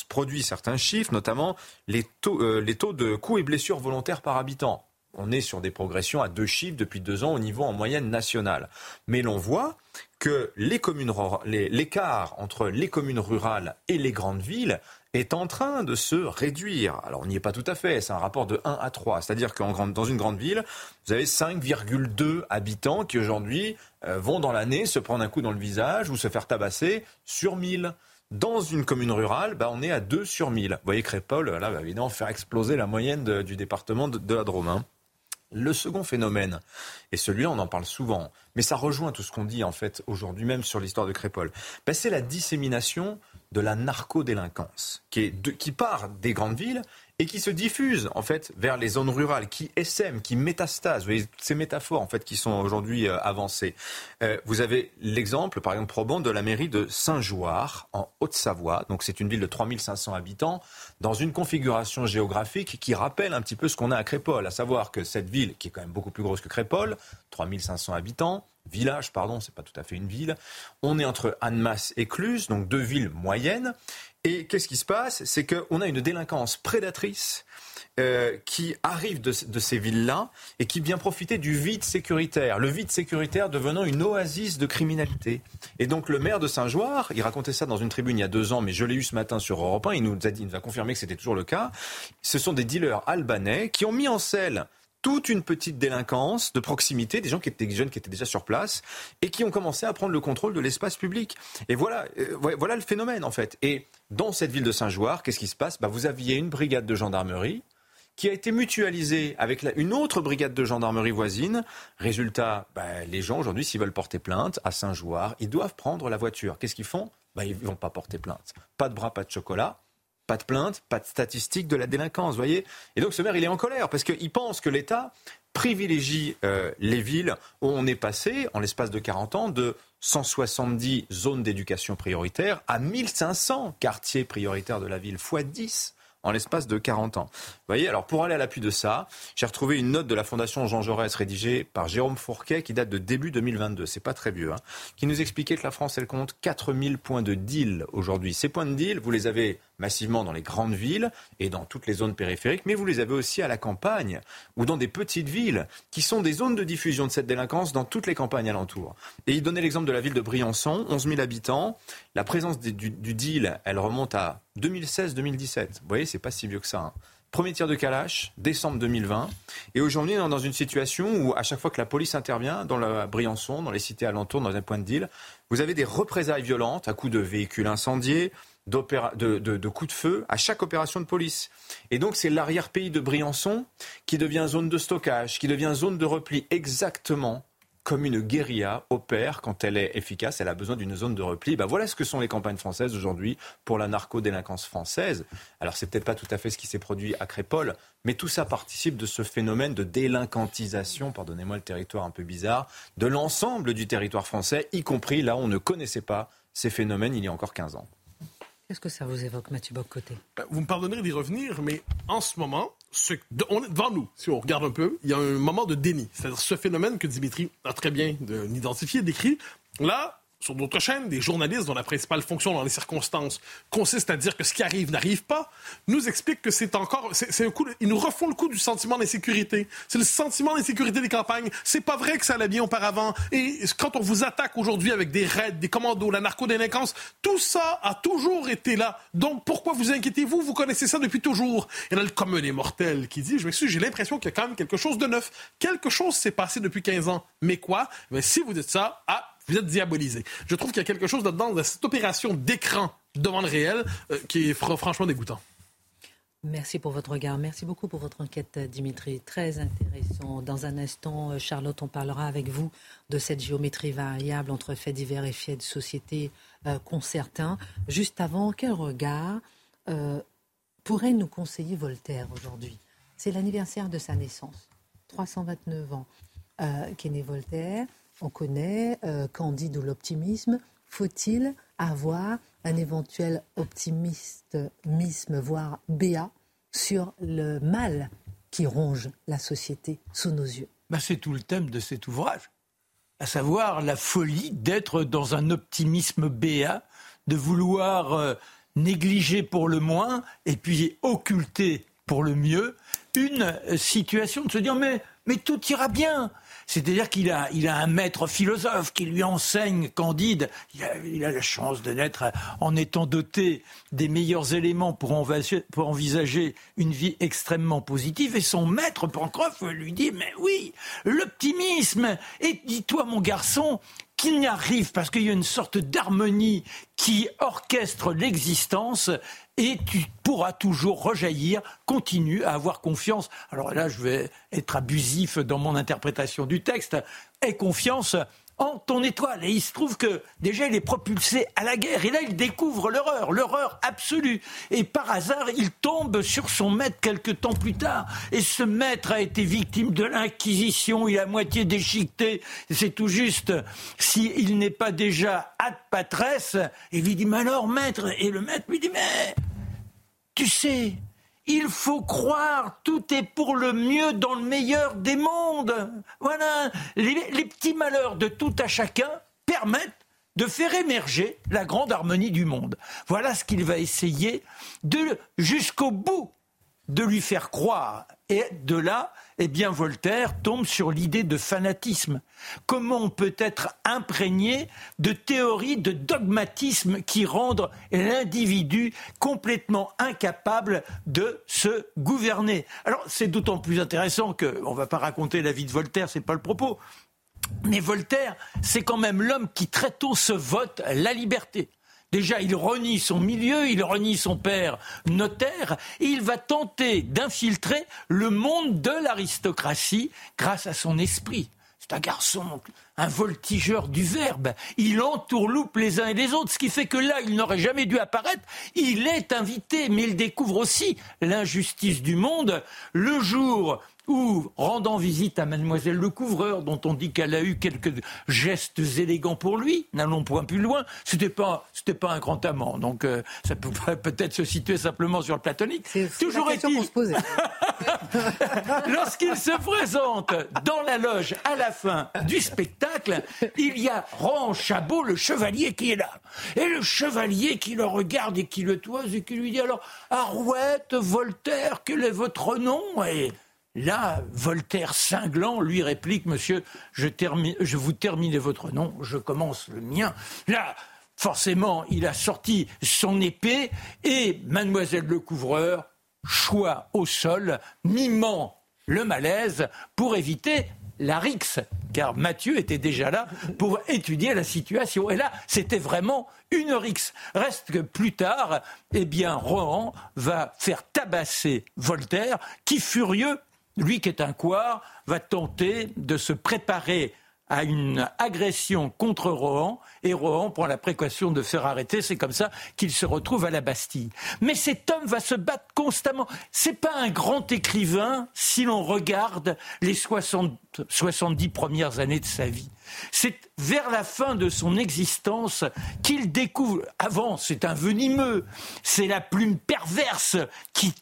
produit certains chiffres, notamment euh, les taux de coups et blessures volontaires par habitant. On est sur des progressions à deux chiffres depuis deux ans au niveau en moyenne nationale. Mais l'on voit que l'écart entre les communes rurales et les grandes villes est en train de se réduire. Alors on n'y est pas tout à fait, c'est un rapport de 1 à 3. C'est-à-dire que dans une grande ville, vous avez 5,2 habitants qui aujourd'hui euh, vont dans l'année se prendre un coup dans le visage ou se faire tabasser sur 1000. Dans une commune rurale, bah, on est à 2 sur 1000. Vous voyez Crépol, là, va évidemment faire exploser la moyenne du département de, la Drôme. Hein. Le second phénomène, et celui-là on en parle souvent, mais ça rejoint tout ce qu'on dit en fait aujourd'hui même sur l'histoire de Crépol, bah, c'est la dissémination de la narcodélinquance, qui, qui part des grandes villes et qui se diffuse en fait vers les zones rurales, qui essaiment, qui métastasent. Vous voyez ces métaphores en fait qui sont aujourd'hui euh, avancées. Euh, vous avez l'exemple, par exemple, probant de la mairie de Saint-Jouard en Haute-Savoie. Donc c'est une ville de 3500 habitants dans une configuration géographique qui rappelle un petit peu ce qu'on a à Crépole, à savoir que cette ville, qui est quand même beaucoup plus grosse que Crépole, 3500 habitants, village, pardon, c'est pas tout à fait une ville. On est entre Annemasse et Cluse, donc deux villes moyennes. Et qu'est-ce qui se passe? C'est qu'on a une délinquance prédatrice euh, qui arrive de, ces villes-là et qui vient profiter du vide sécuritaire. Le vide sécuritaire devenant une oasis de criminalité. Et donc le maire de Saint-Joire, il racontait ça dans une tribune il y a deux ans, mais je l'ai eu ce matin sur Europe 1, il nous a, dit, il nous a confirmé que c'était toujours le cas. Ce sont des dealers albanais qui ont mis en selle toute une petite délinquance de proximité, des gens qui étaient jeunes qui étaient déjà sur place et qui ont commencé à prendre le contrôle de l'espace public. Et voilà, euh, voilà le phénomène en fait. Et dans cette ville de Saint-Jouard, qu'est-ce qui se passe? Bah, Vous aviez une brigade de gendarmerie qui a été mutualisée avec une autre brigade de gendarmerie voisine. Résultat, bah, les gens aujourd'hui, s'ils veulent porter plainte à Saint-Jouard, ils doivent prendre la voiture. Qu'est-ce qu'ils font? Bah, Ils vont pas porter plainte. Pas de bras, pas de chocolat pas de plainte, pas de statistiques de la délinquance, voyez Et donc ce maire, il est en colère parce qu'il pense que l'État privilégie euh, les villes où on est passé, en l'espace de 40 ans, de 170 zones d'éducation prioritaire à 1500 quartiers prioritaires de la ville, fois 10 en l'espace de 40 ans. Vous voyez, alors pour aller à l'appui de ça, j'ai retrouvé une note de la Fondation Jean Jaurès rédigée par Jérôme Fourquet qui date de début 2022, c'est pas très vieux, hein, qui nous expliquait que la France, elle compte 4000 points de deal aujourd'hui. Ces points de deal, vous les avez massivement dans les grandes villes et dans toutes les zones périphériques, mais vous les avez aussi à la campagne ou dans des petites villes qui sont des zones de diffusion de cette délinquance dans toutes les campagnes alentours. Et il donnait l'exemple de la ville de Briançon, 11 000 habitants. La présence du, deal, elle remonte à 2016-2017. Vous voyez, c'est pas si vieux que ça. Hein. Premier tir de Kalash, décembre 2020. Et aujourd'hui, on est dans une situation où, à chaque fois que la police intervient, dans la Briançon, dans les cités alentours, dans un point de deal, vous avez des représailles violentes à coups de véhicules incendiés, de, coups de feu à chaque opération de police. Et donc c'est l'arrière-pays de Briançon qui devient zone de stockage, qui devient zone de repli exactement comme une guérilla opère quand elle est efficace, elle a besoin d'une zone de repli. Ben voilà ce que sont les campagnes françaises aujourd'hui pour la narco-délinquance française. Alors c'est peut-être pas tout à fait ce qui s'est produit à Crépole, mais tout ça participe de ce phénomène de délinquantisation, pardonnez-moi le territoire un peu bizarre, de l'ensemble du territoire français, y compris là où on ne connaissait pas ces phénomènes il y a encore 15 ans. Qu'est-ce que ça vous évoque, Mathieu Bocoté? Ben, Vous me pardonnerez d'y revenir, mais en ce moment, on est devant nous, si on regarde un peu, il y a un moment de déni. C'est-à-dire ce phénomène que Dimitri a très bien identifié, décrit. Là, sur d'autres chaînes, des journalistes dont la principale fonction dans les circonstances consiste à dire que ce qui arrive n'arrive pas, nous expliquent que c'est encore, c'est un coup, ils nous refont le coup du sentiment d'insécurité. C'est le sentiment d'insécurité des campagnes. C'est pas vrai que ça allait bien auparavant. Et quand on vous attaque aujourd'hui avec des raids, des commandos, la narcodélinquance, tout ça a toujours été là. Donc pourquoi vous inquiétez-vous? Vous connaissez ça depuis toujours. Et là, le commun des mortels qui dit, je m'excuse, j'ai l'impression qu'il y a quand même quelque chose de neuf. Quelque chose s'est passé depuis 15 ans. Mais quoi? Mais si vous dites ça, ah, vous êtes diabolisé. Je trouve qu'il y a quelque chose là-dedans, de cette opération d'écran devant le réel, euh, qui est franchement dégoûtant. Merci pour votre regard. Merci beaucoup pour votre enquête, Dimitri. Très intéressant. Dans un instant, euh, Charlotte, on parlera avec vous de cette géométrie variable entre faits divers et faits de société euh. Juste avant, quel regard pourrait nous conseiller Voltaire aujourd'hui? C'est l'anniversaire de sa naissance. 329 ans qu'est né Voltaire on connaît euh, Candide ou l'optimisme. Faut-il avoir un éventuel optimisme, voire béat, sur le mal qui ronge la société sous nos yeux? Bah, C'est tout le thème de cet ouvrage. à savoir la folie d'être dans un optimisme béat, de vouloir euh, négliger pour le moins et puis occulter pour le mieux une situation de se dire mais tout ira bien. C'est-à-dire qu'il a, un maître philosophe qui lui enseigne, Candide. Il a, la chance de naître en étant doté des meilleurs éléments pour envisager, pour envisager une vie extrêmement positive. Et son maître, Pencroff, lui dit, mais oui, l'optimisme. Et dis-toi, mon garçon, qu'il n'y arrive parce qu'il y a une sorte d'harmonie qui orchestre l'existence et tu pourras toujours rejaillir, continue à avoir confiance. Alors là, je vais être abusif dans mon interprétation du texte. Aie confiance en ton étoile. Et il se trouve que déjà il est propulsé à la guerre. Et là il découvre l'horreur, l'horreur absolue. Et par hasard, il tombe sur son maître quelque temps plus tard. Et ce maître a été victime de l'inquisition. Il a moitié déchiqueté. C'est tout juste s'il n'est pas déjà ad patresse. Et il lui dit, mais alors maître? Et le maître lui dit, mais tu sais, il faut croire, tout est pour le mieux dans le meilleur des mondes. Voilà, les, petits malheurs de tout à chacun permettent de faire émerger la grande harmonie du monde. Voilà ce qu'il va essayer de jusqu'au bout de lui faire croire. Et de là, eh bien, Voltaire tombe sur l'idée de fanatisme. Comment on peut être imprégné de théories de dogmatisme qui rendent l'individu complètement incapable de se gouverner? Alors, c'est d'autant plus intéressant qu'on ne va pas raconter la vie de Voltaire, c'est pas le propos. Mais Voltaire, c'est quand même l'homme qui très tôt se vote la liberté. Déjà, il renie son milieu, il renie son père notaire, et il va tenter d'infiltrer le monde de l'aristocratie grâce à son esprit. C'est un garçon, un voltigeur du verbe. Il entourloupe les uns et les autres, ce qui fait que là, il n'aurait jamais dû apparaître. Il est invité, mais il découvre aussi l'injustice du monde. Le jour ou rendant visite à mademoiselle le couvreur, dont on dit qu'elle a eu quelques gestes élégants pour lui, n'allons point plus loin, c'était pas, c'était pas un grand amant, donc euh, ça peut peut-être se situer simplement sur le platonique. Toujours est-il. Lorsqu'il se présente dans la loge à la fin du spectacle, il y a Ron Chabot, le chevalier, qui est là. Et le chevalier qui le regarde et qui le toise et qui lui dit alors, Arouette, Voltaire, quel est votre nom? Et Là, Voltaire cinglant lui réplique, monsieur, je, vous termine votre nom, je commence le mien. Là, forcément, il a sorti son épée et mademoiselle le couvreur, choix au sol, mimant le malaise pour éviter la rixe, car Mathieu était déjà là pour étudier la situation. Et là, c'était vraiment une rixe. Reste que plus tard, eh bien, Rohan va faire tabasser Voltaire, qui, furieux, lui qui est un couard, va tenter de se préparer à une agression contre Rohan et Rohan prend la précaution de faire arrêter. C'est comme ça qu'il se retrouve à la Bastille. Mais cet homme va se battre constamment. C'est pas un grand écrivain si l'on regarde les 60, 70 premières années de sa vie. C'est vers la fin de son existence qu'il découvre. Avant, c'est un venimeux. C'est la plume perverse qui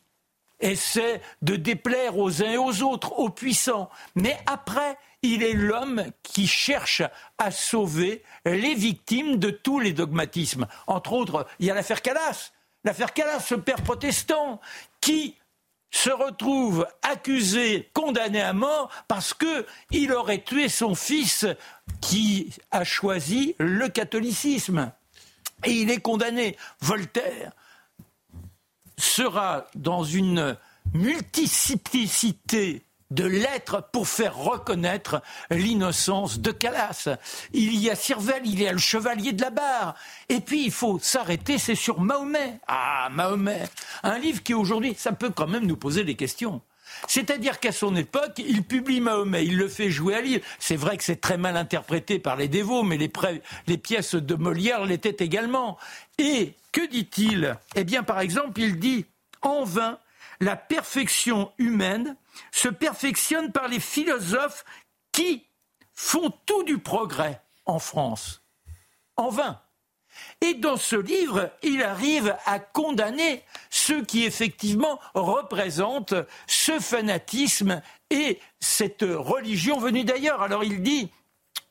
essaie de déplaire aux uns et aux autres, aux puissants. Mais après, il est l'homme qui cherche à sauver les victimes de tous les dogmatismes. Entre autres, il y a l'affaire Calas. L'affaire Calas, ce père protestant, qui se retrouve accusé, condamné à mort parce qu'il aurait tué son fils qui a choisi le catholicisme. Et il est condamné. Voltaire, sera dans une multiplicité de lettres pour faire reconnaître l'innocence de Calas. Il y a Sirvel, il y a le chevalier de la barre. Et puis il faut s'arrêter, c'est sur Mahomet. Ah, Mahomet. Un livre qui aujourd'hui, ça peut quand même nous poser des questions. C'est-à-dire qu'à son époque, il publie Mahomet, il le fait jouer à Lille. C'est vrai que c'est très mal interprété par les dévots, mais les, les pièces de Molière l'étaient également. Et que dit-il Eh bien, par exemple, il dit en vain, la perfection humaine se perfectionne par les philosophes qui font tout du progrès en France. En vain. Et dans ce livre, il arrive à condamner ceux qui effectivement représentent ce fanatisme et cette religion venue d'ailleurs. Alors il dit,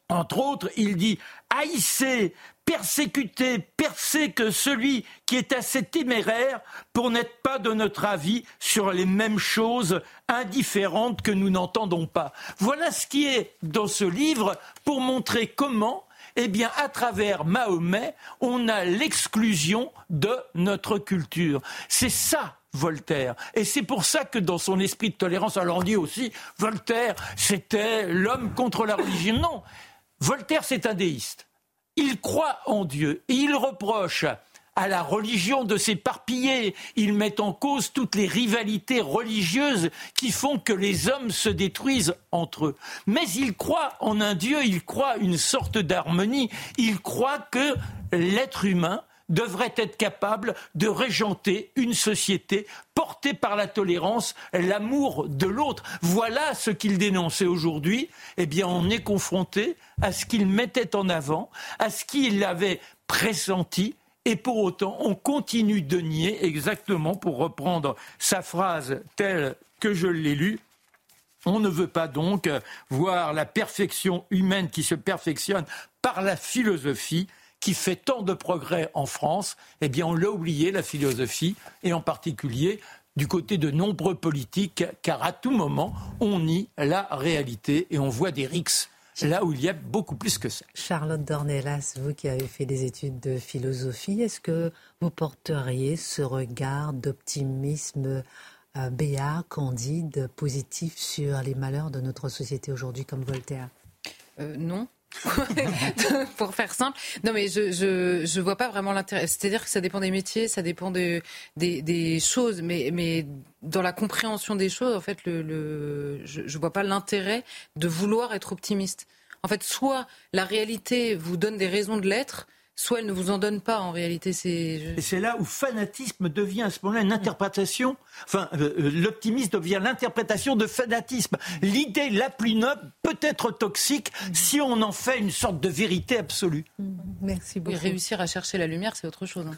Entre autres, il dit haïssez, persécutez, percez que celui qui est assez téméraire pour n'être pas de notre avis sur les mêmes choses indifférentes que nous n'entendons pas. Voilà ce qui est dans ce livre pour montrer comment eh bien, à travers Mahomet, on a l'exclusion de notre culture. C'est ça Voltaire. Et c'est pour ça que dans son esprit de tolérance, alors on dit aussi, Voltaire, c'était l'homme contre la religion. Non, Voltaire, c'est un déiste. Il croit en Dieu et il reproche à la religion de s'éparpiller. Il met en cause toutes les rivalités religieuses qui font que les hommes se détruisent entre eux. Mais il croit en un Dieu, il croit une sorte d'harmonie, il croit que l'être humain devrait être capable de régenter une société portée par la tolérance, l'amour de l'autre. Voilà ce qu'il dénonçait aujourd'hui. Eh bien, on est confronté à ce qu'il mettait en avant, à ce qu'il avait pressenti. Et pour autant, on continue de nier exactement, pour reprendre sa phrase telle que je l'ai lue, on ne veut pas donc voir la perfection humaine qui se perfectionne par la philosophie, qui fait tant de progrès en France, eh bien on l'a oublié, la philosophie, et en particulier du côté de nombreux politiques, car à tout moment, on nie la réalité et on voit des rixes là où il y a beaucoup plus que ça. Charlotte Dornelas, vous qui avez fait des études de philosophie, est-ce que vous porteriez ce regard d'optimisme euh, béat, candide, positif sur les malheurs de notre société aujourd'hui comme Voltaire? Euh, Non, pour faire simple. Non, mais je, je, vois pas vraiment l'intérêt. C'est-à-dire que ça dépend des métiers, ça dépend de, des, des choses, mais, mais dans la compréhension des choses, en fait, le je, je vois pas l'intérêt de vouloir être optimiste. En fait, soit la réalité vous donne des raisons de l'être, soit elle ne vous en donne pas en réalité. C'est Et c'est là où fanatisme devient à ce moment-là une interprétation. Enfin, euh, euh, l'optimisme devient l'interprétation de fanatisme. L'idée la plus noble peut être toxique si on en fait une sorte de vérité absolue. Merci beaucoup. réussir à chercher la lumière, c'est autre chose. Hein.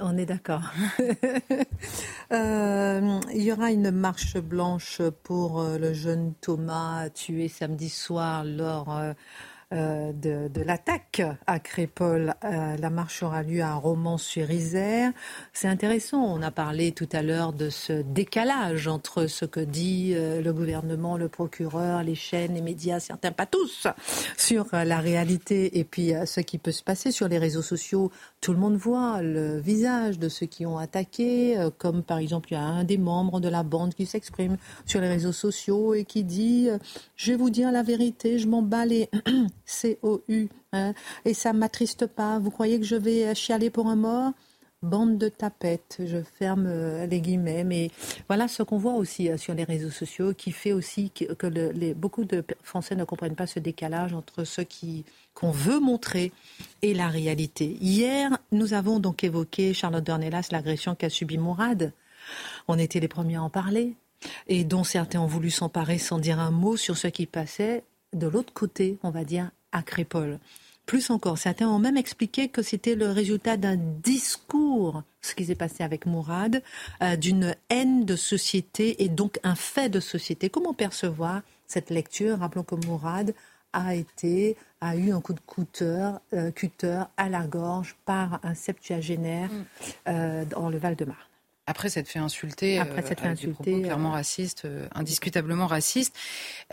On est d'accord. Euh, il y aura une marche blanche pour le jeune Thomas tué samedi soir lors euh, de, l'attaque à Crépole. Euh, la marche aura lieu à Romans-sur-Isère. C'est intéressant. On a parlé tout à l'heure de ce décalage entre ce que dit euh, le gouvernement, le procureur, les chaînes, les médias, certains pas tous, sur la réalité et puis ce qui peut se passer sur les réseaux sociaux. Tout le monde voit le visage de ceux qui ont attaqué, comme par exemple il y a un des membres de la bande qui s'exprime sur les réseaux sociaux et qui dit Je vais vous dire la vérité, je m'en bats les C-O-U. Hein, et ça ne m'attriste pas. Vous croyez que je vais chialer pour un mort? Bande de tapettes, je ferme euh, les guillemets, mais voilà ce qu'on voit aussi euh, sur les réseaux sociaux qui fait aussi que, beaucoup de Français ne comprennent pas ce décalage entre ce qui qu'on veut montrer et la réalité. Hier, nous avons donc évoqué, Charlotte Dornelas, l'agression qu'a subie Mourad. On était les premiers à en parler et dont certains ont voulu s'emparer sans dire un mot sur ce qui passait de l'autre côté, on va dire, à Crépole. Plus encore, certains ont même expliqué que c'était le résultat d'un discours, ce qui s'est passé avec Mourad, euh, d'une haine de société et donc un fait de société. Comment percevoir cette lecture? Rappelons que Mourad a été a eu un coup de cutter, euh, cutter à la gorge par un septuagénaire mm. euh, dans le Val-de-Marne. Après s'être fait insulter, après s'être fait insulter, clairement raciste, indiscutablement raciste.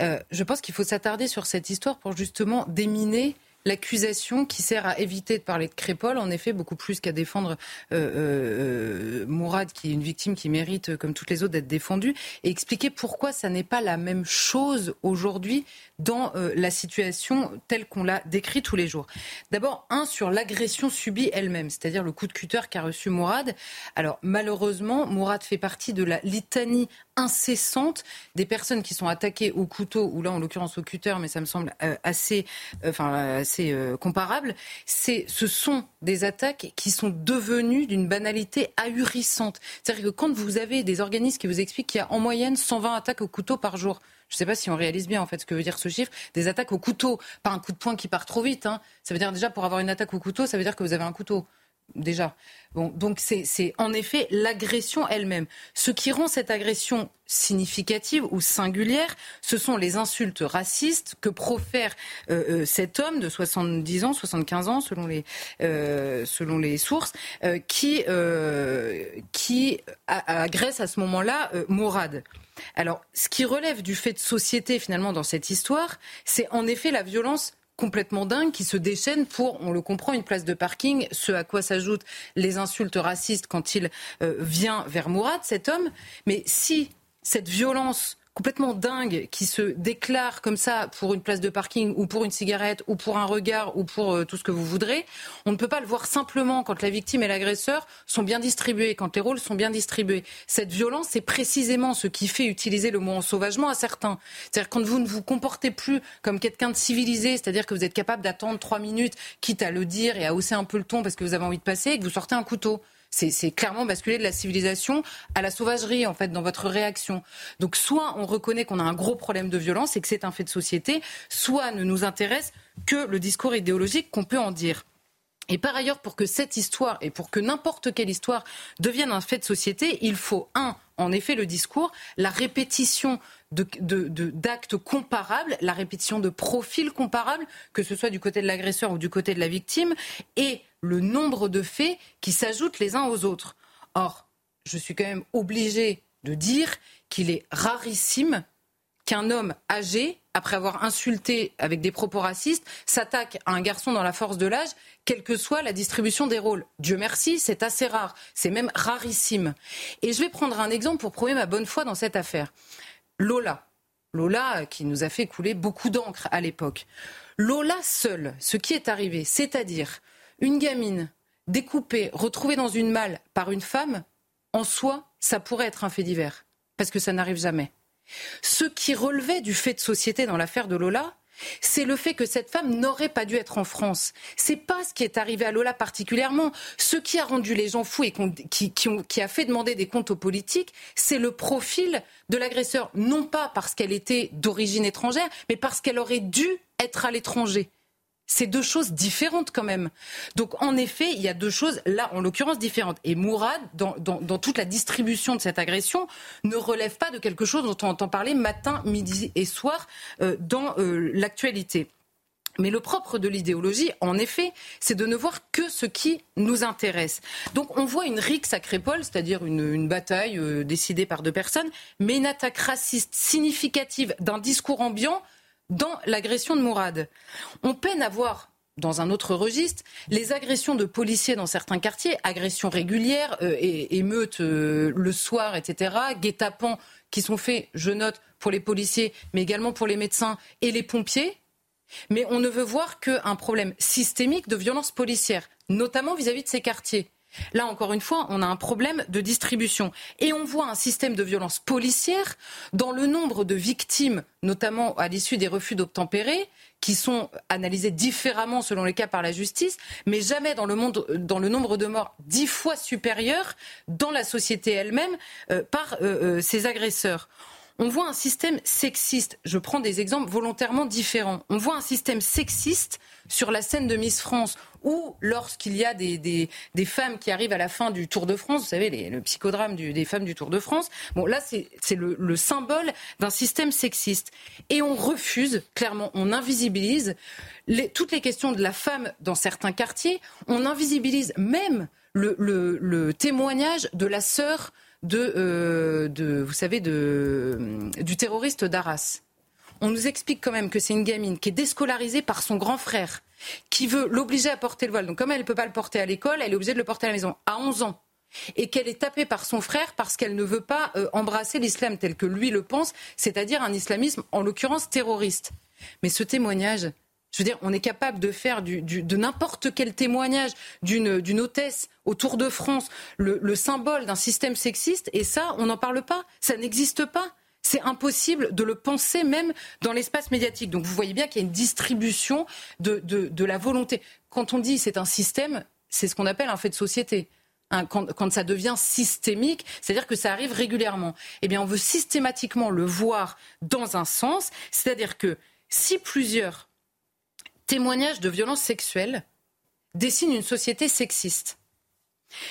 je pense qu'il faut s'attarder sur cette histoire pour justement déminer l'accusation qui sert à éviter de parler de Crépole, en effet, beaucoup plus qu'à défendre euh, euh, Mourad, qui est une victime qui mérite, comme toutes les autres, d'être défendue, et expliquer pourquoi ça n'est pas la même chose aujourd'hui dans euh, la situation telle qu'on l'a décrit tous les jours. D'abord, un sur l'agression subie elle-même, c'est-à-dire le coup de cutter qu'a reçu Mourad. Alors, malheureusement, Mourad fait partie de la litanie incessante des personnes qui sont attaquées au couteau, ou là en l'occurrence au cutter, mais ça me semble euh, assez, euh, enfin, assez euh, comparable. C'est, ce sont des attaques qui sont devenues d'une banalité ahurissante. C'est-à-dire que quand vous avez des organismes qui vous expliquent qu'il y a en moyenne 120 attaques au couteau par jour, je ne sais pas si on réalise bien en fait ce que veut dire ce chiffre, des attaques au couteau, pas un coup de poing qui part trop vite. Hein. Ça veut dire déjà pour avoir une attaque au couteau, ça veut dire que vous avez un couteau déjà. Bon, donc c'est en effet l'agression elle-même. Ce qui rend cette agression significative ou singulière, ce sont les insultes racistes que profère euh, euh, cet homme de 70 ans, 75 ans selon les, euh, selon les sources, qui, qui agresse à ce moment-là Mourad. Alors, ce qui relève du fait de société finalement dans cette histoire, c'est en effet la violence complètement dingue qui se déchaîne pour, on le comprend, une place de parking, ce à quoi s'ajoutent les insultes racistes quand il euh, vient vers Mourad, cet homme. Mais si cette violence complètement dingue qui se déclare comme ça pour une place de parking ou pour une cigarette ou pour un regard ou pour euh, tout ce que vous voudrez, on ne peut pas le voir simplement quand la victime et l'agresseur sont bien distribués, quand les rôles sont bien distribués. Cette violence, c'est précisément ce qui fait utiliser le mot ensauvagement à certains. C'est-à-dire quand vous ne vous comportez plus comme quelqu'un de civilisé, c'est-à-dire que vous êtes capable d'attendre trois minutes, quitte à le dire et à hausser un peu le ton parce que vous avez envie de passer, et que vous sortez un couteau. C'est clairement basculer de la civilisation à la sauvagerie, en fait, dans votre réaction. Donc, soit on reconnaît qu'on a un gros problème de violence et que c'est un fait de société, soit ne nous intéresse que le discours idéologique qu'on peut en dire. Et par ailleurs, pour que cette histoire et pour que n'importe quelle histoire devienne un fait de société, il faut, un, en effet, le discours, la répétition d'actes comparables, la répétition de profils comparables, que ce soit du côté de l'agresseur ou du côté de la victime, et le nombre de faits qui s'ajoutent les uns aux autres. Or, je suis quand même obligé de dire qu'il est rarissime qu'un homme âgé, après avoir insulté avec des propos racistes, s'attaque à un garçon dans la force de l'âge, quelle que soit la distribution des rôles. Dieu merci, c'est assez rare, c'est même rarissime. Et je vais prendre un exemple pour prouver ma bonne foi dans cette affaire. Lola. Lola qui nous a fait couler beaucoup d'encre à l'époque. Lola seule, ce qui est arrivé, c'est-à-dire une gamine découpée, retrouvée dans une malle par une femme, en soi, ça pourrait être un fait divers, parce que ça n'arrive jamais. Ce qui relevait du fait de société dans l'affaire de Lola, c'est le fait que cette femme n'aurait pas dû être en France. C'est pas ce qui est arrivé à Lola particulièrement. Ce qui a rendu les gens fous et qui, qui a fait demander des comptes aux politiques, c'est le profil de l'agresseur. Non pas parce qu'elle était d'origine étrangère, mais parce qu'elle aurait dû être à l'étranger. C'est deux choses différentes quand même. Donc en effet, il y a deux choses là, en l'occurrence, différentes. Et Mourad, dans, toute la distribution de cette agression, ne relève pas de quelque chose dont on entend parler matin, midi et soir euh, dans euh, l'actualité. Mais le propre de l'idéologie, en effet, c'est de ne voir que ce qui nous intéresse. Donc on voit une rixe à Crépole, c'est-à-dire une, bataille euh, décidée par deux personnes, mais une attaque raciste significative d'un discours ambiant dans l'agression de Mourad. On peine à voir dans un autre registre, les agressions de policiers dans certains quartiers, agressions régulières, euh, émeutes euh, le soir, etc., guet-apens qui sont faits, je note, pour les policiers, mais également pour les médecins et les pompiers. Mais on ne veut voir qu'un problème systémique de violence policière, notamment vis à -vis de ces quartiers. Là, encore une fois, on a un problème de distribution. Et on voit un système de violence policière dans le nombre de victimes, notamment à l'issue des refus d'obtempérer, qui sont analysés différemment selon les cas par la justice, mais jamais dans le, nombre de morts dix fois supérieur dans la société elle-même euh, par euh, euh, ces agresseurs on voit un système sexiste. Je prends des exemples volontairement différents. On voit un système sexiste sur la scène de Miss France ou lorsqu'il y a des, des, femmes qui arrivent à la fin du Tour de France, vous savez, le psychodrame des femmes du Tour de France. Bon, là, c'est le, symbole d'un système sexiste. Et on refuse, clairement, on invisibilise toutes les questions de la femme dans certains quartiers. On invisibilise même le, le témoignage de la sœur de, euh, de vous savez, de, euh, du terroriste d'Arras. On nous explique quand même que c'est une gamine qui est déscolarisée par son grand frère, qui veut l'obliger à porter le voile. Donc comme elle ne peut pas le porter à l'école, elle est obligée de le porter à la maison à 11 ans. Et qu'elle est tapée par son frère parce qu'elle ne veut pas euh, embrasser l'islam tel que lui le pense, c'est-à-dire un islamisme en l'occurrence terroriste. Mais ce témoignage, je veux dire, on est capable de faire de n'importe quel témoignage d'une hôtesse au Tour de France le, symbole d'un système sexiste, et ça, on n'en parle pas. Ça n'existe pas. C'est impossible de le penser même dans l'espace médiatique. Donc vous voyez bien qu'il y a une distribution de, la volonté. Quand on dit c'est un système, c'est ce qu'on appelle un fait de société. Quand, quand, ça devient systémique, c'est-à-dire que ça arrive régulièrement. Eh bien, on veut systématiquement le voir dans un sens, c'est-à-dire que si plusieurs témoignages de violences sexuelles dessinent une société sexiste.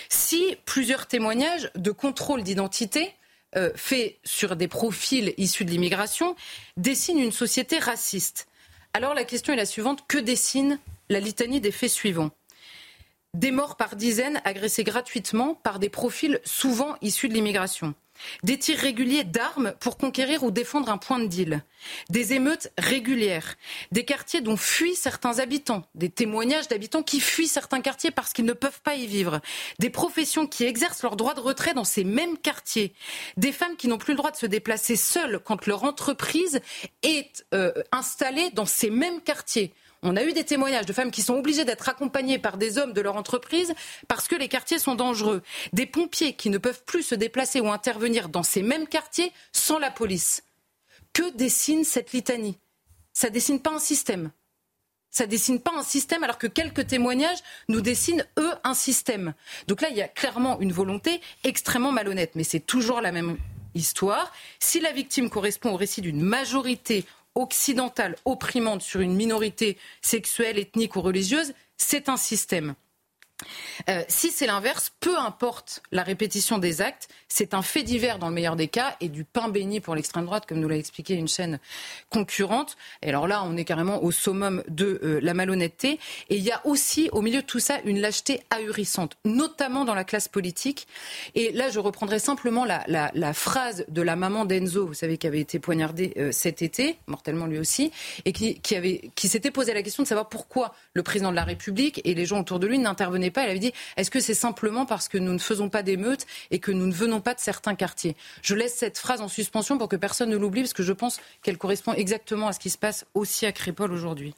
Si plusieurs témoignages de contrôle d'identité euh, faits sur des profils issus de l'immigration dessinent une société raciste, alors la question est la suivante, que dessine la litanie des faits suivants? Des morts par dizaines agressés gratuitement par des profils souvent issus de l'immigration des tirs réguliers d'armes pour conquérir ou défendre un point de deal, des émeutes régulières, des quartiers dont fuient certains habitants, des témoignages d'habitants qui fuient certains quartiers parce qu'ils ne peuvent pas y vivre, des professions qui exercent leur droit de retrait dans ces mêmes quartiers, des femmes qui n'ont plus le droit de se déplacer seules quand leur entreprise est euh, installée dans ces mêmes quartiers. On a eu des témoignages de femmes qui sont obligées d'être accompagnées par des hommes de leur entreprise parce que les quartiers sont dangereux. Des pompiers qui ne peuvent plus se déplacer ou intervenir dans ces mêmes quartiers sans la police. Que dessine cette litanie? Ça dessine pas un système. Ça dessine pas un système alors que quelques témoignages nous dessinent eux un système. Donc là, il y a clairement une volonté extrêmement malhonnête, mais c'est toujours la même histoire. Si la victime correspond au récit d'une majorité occidentale opprimante sur une minorité sexuelle, ethnique ou religieuse, c'est un système. Euh, si c'est l'inverse, peu importe la répétition des actes, c'est un fait divers dans le meilleur des cas et du pain béni pour l'extrême droite, comme nous l'a expliqué une chaîne concurrente. Et alors là, on est carrément au summum de euh, la malhonnêteté. Et il y a aussi, au milieu de tout ça, une lâcheté ahurissante, notamment dans la classe politique. Et là, je reprendrai simplement la, phrase de la maman d'Enzo, vous savez, qui avait été poignardée euh, cet été, mortellement lui aussi, et qui, qui, s'était posé la question de savoir pourquoi le président de la République et les gens autour de lui n'intervenaient Elle avait dit est-ce que c'est simplement parce que nous ne faisons pas d'émeutes et que nous ne venons pas de certains quartiers? Je laisse cette phrase en suspension pour que personne ne l'oublie, parce que je pense qu'elle correspond exactement à ce qui se passe aussi à Crépol aujourd'hui.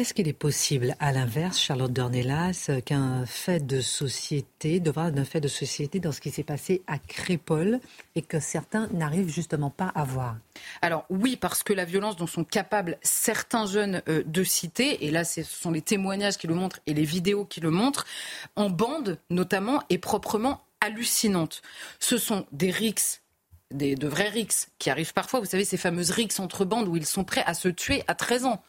Est-ce qu'il est possible, à l'inverse, Charlotte Dornelas, qu'un fait de société, de d'un fait de société dans ce qui s'est passé à Crépole et que certains n'arrivent justement pas à voir? Alors oui, parce que la violence dont sont capables certains jeunes euh, de citer, et là ce sont les témoignages qui le montrent et les vidéos qui le montrent, en bande notamment, est proprement hallucinante. Ce sont des rixes de vrais rixes qui arrivent parfois, vous savez, ces fameuses rixes entre bandes où ils sont prêts à se tuer à 13 ans.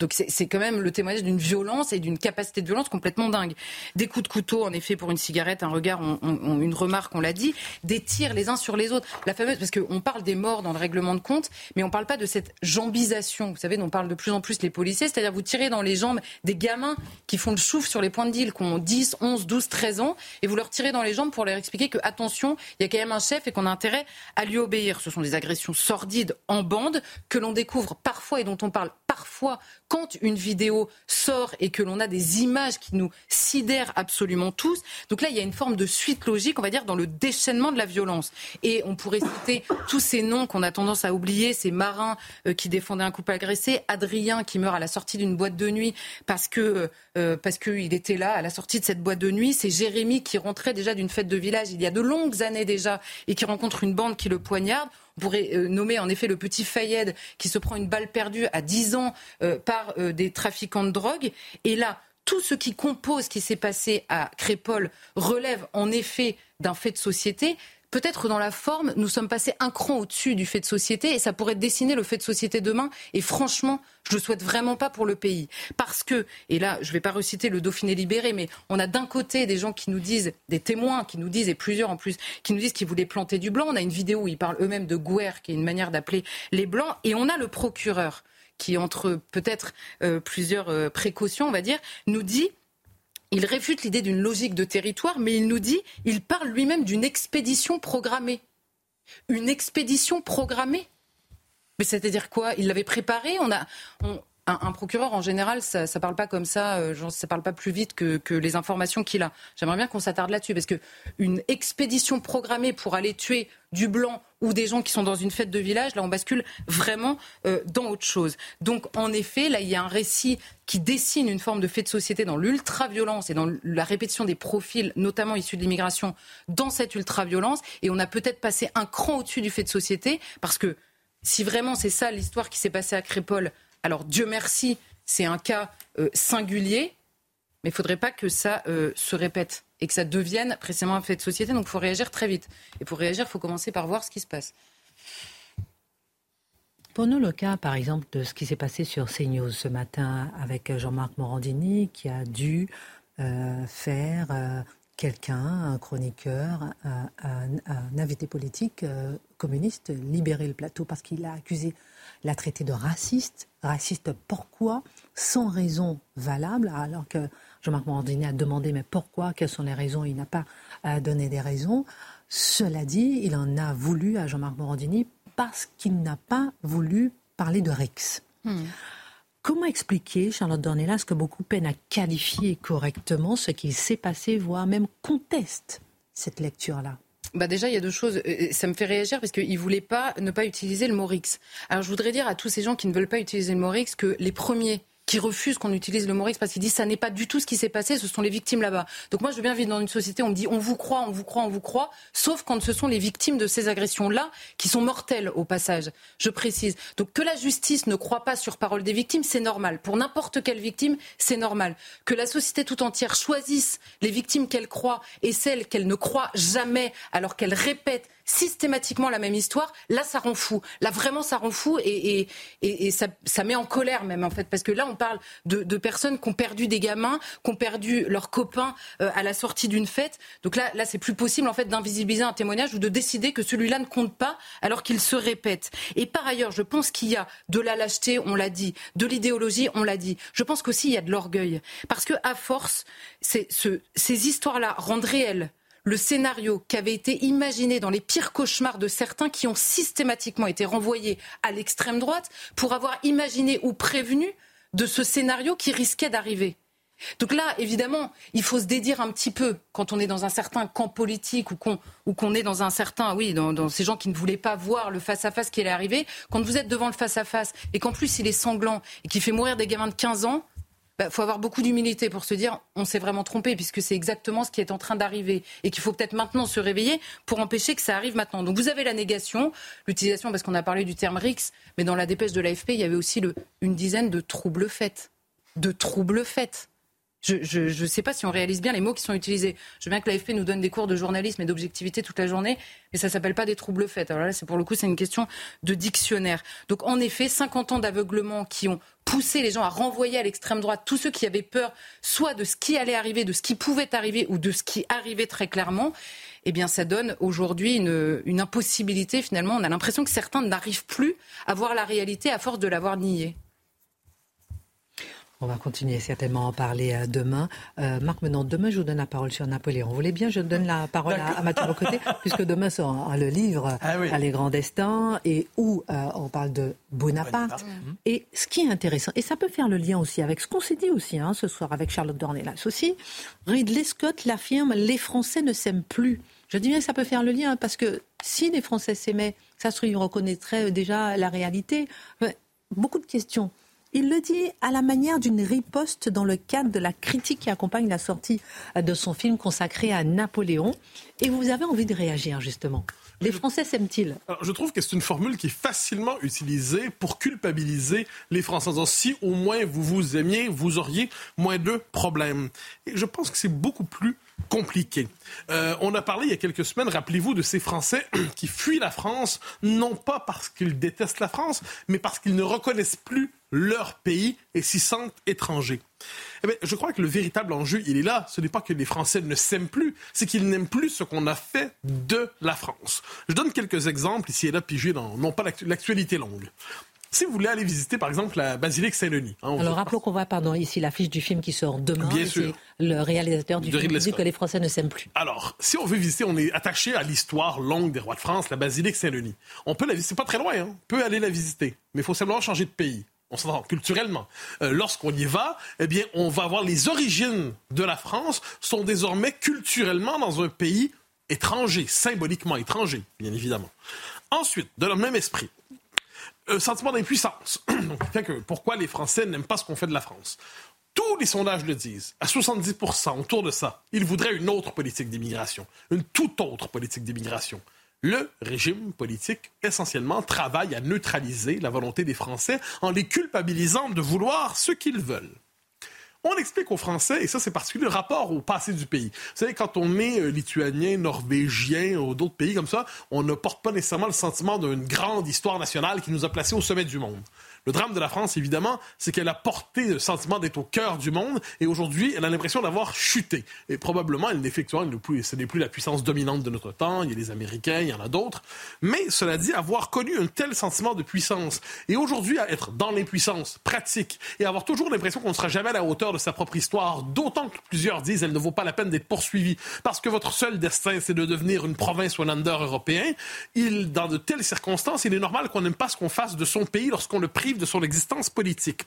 Donc c'est quand même le témoignage d'une violence et d'une capacité de violence complètement dingue. Des coups de couteau, en effet, pour une cigarette, un regard, une remarque, on l'a dit. Des tirs les uns sur les autres. La fameuse, parce qu'on parle des morts dans le règlement de compte, mais on ne parle pas de cette jambisation. Vous savez, dont parlent de plus en plus les policiers, c'est-à-dire vous tirez dans les jambes des gamins qui font le chouf sur les points de deal, qui ont 10, 11, 12, 13 ans, et vous leur tirez dans les jambes pour leur expliquer que, attention, il y a quand même un chef et qu'on a intérêt à lui obéir. Ce sont des agressions sordides en bande que l'on découvre parfois et dont on parle parfois quand une vidéo sort et que l'on a des images qui nous sidèrent absolument tous. Donc là, il y a une forme de suite logique, on va dire, dans le déchaînement de la violence. Et on pourrait citer tous ces noms qu'on a tendance à oublier, ces marins euh, qui défendaient un couple agressé, Adrien qui meurt à la sortie d'une boîte de nuit parce que euh, euh, parce qu'il était là à la sortie de cette boîte de nuit. C'est Jérémy qui rentrait déjà d'une fête de village il y a de longues années déjà et qui rencontre une bande qui le poignarde. On pourrait euh, nommer en effet le petit Fayed qui se prend une balle perdue à 10 ans euh, par euh, des trafiquants de drogue. Et là, tout ce qui compose ce qui s'est passé à Crépol relève en effet d'un fait de société peut-être dans la forme, nous sommes passés un cran au-dessus du fait de société et ça pourrait dessiner le fait de société demain. Et franchement, je le souhaite vraiment pas pour le pays. Parce que, et là, je ne vais pas reciter le Dauphiné libéré, mais on a d'un côté des gens qui nous disent, des témoins qui nous disent, et plusieurs en plus, qui nous disent qu'ils voulaient planter du blanc. On a une vidéo où ils parlent eux-mêmes de guerre, qui est une manière d'appeler les blancs. Et on a le procureur qui, entre peut-être euh, plusieurs euh, précautions, on va dire, nous dit il réfute l'idée d'une logique de territoire, mais il nous dit, il parle lui-même d'une expédition programmée. Une expédition programmée. Mais c'est-à-dire quoi? Il l'avait préparée on a, un, procureur, en général, ça ne parle pas comme ça, euh, ça parle pas plus vite que, que les informations qu'il a. J'aimerais bien qu'on s'attarde là-dessus, parce qu'une expédition programmée pour aller tuer du blanc ou des gens qui sont dans une fête de village, là on bascule vraiment euh, dans autre chose. Donc en effet, là il y a un récit qui dessine une forme de fait de société dans l'ultra-violence et dans la répétition des profils, notamment issus de l'immigration, dans cette ultra-violence. Et on a peut-être passé un cran au-dessus du fait de société, parce que si vraiment c'est ça l'histoire qui s'est passée à Crépole, alors Dieu merci, c'est un cas euh, singulier, mais il ne faudrait pas que ça euh, se répète et que ça devienne précisément un fait de société. Donc il faut réagir très vite. Et pour réagir, il faut commencer par voir ce qui se passe. Pour nous, le cas, par exemple, de ce qui s'est passé sur CNews ce matin avec Jean-Marc Morandini, qui a dû faire quelqu'un, un chroniqueur, un, invité politique communiste libérer le plateau parce qu'il l'a accusé, l'a traité de raciste. Raciste pourquoi Sans raison valable, alors que Jean-Marc Morandini a demandé mais pourquoi Quelles sont les raisons Il n'a pas donné des raisons. Cela dit, il en a voulu à Jean-Marc Morandini parce qu'il n'a pas voulu parler de Rex. Hmm. Comment expliquer, Charlotte Dornelas, que beaucoup peinent à qualifier correctement ce qu'il s'est passé, voire même contestent cette lecture-là? Bah déjà, il y a deux choses. Euh, ça me fait réagir parce qu'il ne voulait pas ne pas utiliser le mot Rix. Alors, je voudrais dire à tous ces gens qui ne veulent pas utiliser le mot Rix que les premiers qui refusent qu'on utilise le mot parce qu'ils disent ça n'est pas du tout ce qui s'est passé, ce sont les victimes là-bas. Donc moi je veux bien vivre dans une société où on me dit on vous croit, on vous croit, on vous croit, sauf quand ce sont les victimes de ces agressions-là qui sont mortelles au passage. Je précise. Donc que la justice ne croit pas sur parole des victimes, c'est normal. Pour n'importe quelle victime, c'est normal. Que la société tout entière choisisse les victimes qu'elle croit et celles qu'elle ne croit jamais alors qu'elle répète systématiquement la même histoire, là, ça rend fou. Là, vraiment, ça rend fou et, et, ça, ça, met en colère même, en fait, parce que là, on parle de, de personnes qui ont perdu des gamins, qui ont perdu leurs copains euh, à la sortie d'une fête. Donc là, là, c'est plus possible, en fait, d'invisibiliser un témoignage ou de décider que celui-là ne compte pas alors qu'il se répète. Et par ailleurs, je pense qu'il y a de la lâcheté, on l'a dit, de l'idéologie, on l'a dit. Je pense qu'aussi, il y a de l'orgueil. Parce que, à force, ce, ces histoires-là rendent réelles le scénario qui avait été imaginé dans les pires cauchemars de certains qui ont systématiquement été renvoyés à l'extrême droite pour avoir imaginé ou prévenu de ce scénario qui risquait d'arriver. Donc là, évidemment, il faut se dédire un petit peu quand on est dans un certain camp politique ou qu'on est dans un certain, oui, dans, ces gens qui ne voulaient pas voir le face-à-face qui allait arriver. Quand vous êtes devant le face-à-face -face, et qu'en plus il est sanglant et qui fait mourir des gamins de 15 ans, il bah, faut avoir beaucoup d'humilité pour se dire on s'est vraiment trompé puisque c'est exactement ce qui est en train d'arriver et qu'il faut peut-être maintenant se réveiller pour empêcher que ça arrive maintenant. Donc vous avez la négation, l'utilisation parce qu'on a parlé du terme RIX, mais dans la dépêche de l'AFP, il y avait aussi une dizaine de troubles faits. De troubles faits. Je ne sais pas si on réalise bien les mots qui sont utilisés. Je veux bien que l'AFP nous donne des cours de journalisme et d'objectivité toute la journée, mais ça s'appelle pas des troubles faits. Alors là, c'est pour le coup, c'est une question de dictionnaire. Donc en effet, 50 ans d'aveuglement qui ont poussé les gens à renvoyer à l'extrême droite tous ceux qui avaient peur, soit de ce qui allait arriver, de ce qui pouvait arriver, ou de ce qui arrivait très clairement. Eh bien, ça donne aujourd'hui une, une impossibilité. Finalement, on a l'impression que certains n'arrivent plus à voir la réalité à force de l'avoir niée. On va continuer certainement à en parler euh, demain. Euh, Marc, maintenant, demain, je vous donne la parole sur Napoléon. Vous voulez bien, je donne la parole à, à Mathieu côté, puisque demain sera le livre ah Les grands destins, et où euh, on parle de Bonaparte. Et ce qui est intéressant, et ça peut faire le lien aussi avec ce qu'on s'est dit aussi hein, ce soir avec Charlotte Dornelas aussi, Ridley Scott l'affirme, les Français ne s'aiment plus. Je dis bien que ça peut faire le lien, parce que si les Français s'aimaient, ça se reconnaîtrait déjà la réalité. Beaucoup de questions. Il le dit à la manière d'une riposte dans le cadre de la critique qui accompagne la sortie de son film consacré à Napoléon. Et vous avez envie de réagir, justement. Les Français s'aiment-ils? Je trouve que c'est une formule qui est facilement utilisée pour culpabiliser les Français. si au moins vous vous aimiez, vous auriez moins de problèmes. Et je pense que c'est beaucoup plus compliqué. Euh, on a parlé il y a quelques semaines, rappelez-vous, de ces Français qui fuient la France, non pas parce qu'ils détestent la France, mais parce qu'ils ne reconnaissent plus leur pays et s'y sentent étrangers. Eh bien, je crois que le véritable enjeu, il est là. Ce n'est pas que les Français ne s'aiment plus, c'est qu'ils n'aiment plus ce qu'on a fait de la France. Je donne quelques exemples ici et là, pigés dans, non pas l'actualité longue. Si vous voulez aller visiter, par exemple, la basilique Saint-Denis. Hein, Alors, rappelons qu'on voit, pardon, ici l'affiche du film qui sort demain. Bien sûr. Le réalisateur du film dit que les Français ne s'aiment plus. Alors, si on veut visiter, on est attaché à l'histoire longue des rois de France, la basilique Saint-Denis. On peut la visiter, c'est pas très loin, hein. on peut aller la visiter, mais il faut simplement changer de pays. On s'entend culturellement. Euh, lorsqu'on y va, eh bien, on va voir les origines de la France sont désormais culturellement dans un pays étranger, symboliquement étranger, bien évidemment. Ensuite, de le même esprit, un sentiment d'impuissance. pourquoi les Français n'aiment pas ce qu'on fait de la France? Tous les sondages le disent, à 70% autour de ça, ils voudraient une autre politique d'immigration, une toute autre politique d'immigration. Le régime politique, essentiellement, travaille à neutraliser la volonté des Français en les culpabilisant de vouloir ce qu'ils veulent. On explique aux Français, et ça c'est particulier, le rapport au passé du pays. Vous savez, quand on est euh, lituanien, norvégien ou d'autres pays comme ça, on ne porte pas nécessairement le sentiment d'une grande histoire nationale qui nous a placés au sommet du monde. Le drame de la France, évidemment, c'est qu'elle a porté le sentiment d'être au cœur du monde et aujourd'hui, elle a l'impression d'avoir chuté. Et probablement, elle effectivement, ce n'est plus la puissance dominante de notre temps. Il y a les Américains, il y en a d'autres. Mais cela dit, avoir connu un tel sentiment de puissance et aujourd'hui à être dans l'impuissance pratique et avoir toujours l'impression qu'on ne sera jamais à la hauteur de sa propre histoire, d'autant que plusieurs disent elle ne vaut pas la peine d'être poursuivie parce que votre seul destin, c'est de devenir une province ou un under européen. Il, dans de telles circonstances, il est normal qu'on n'aime pas ce qu'on fasse de son pays lorsqu'on le de son existence politique.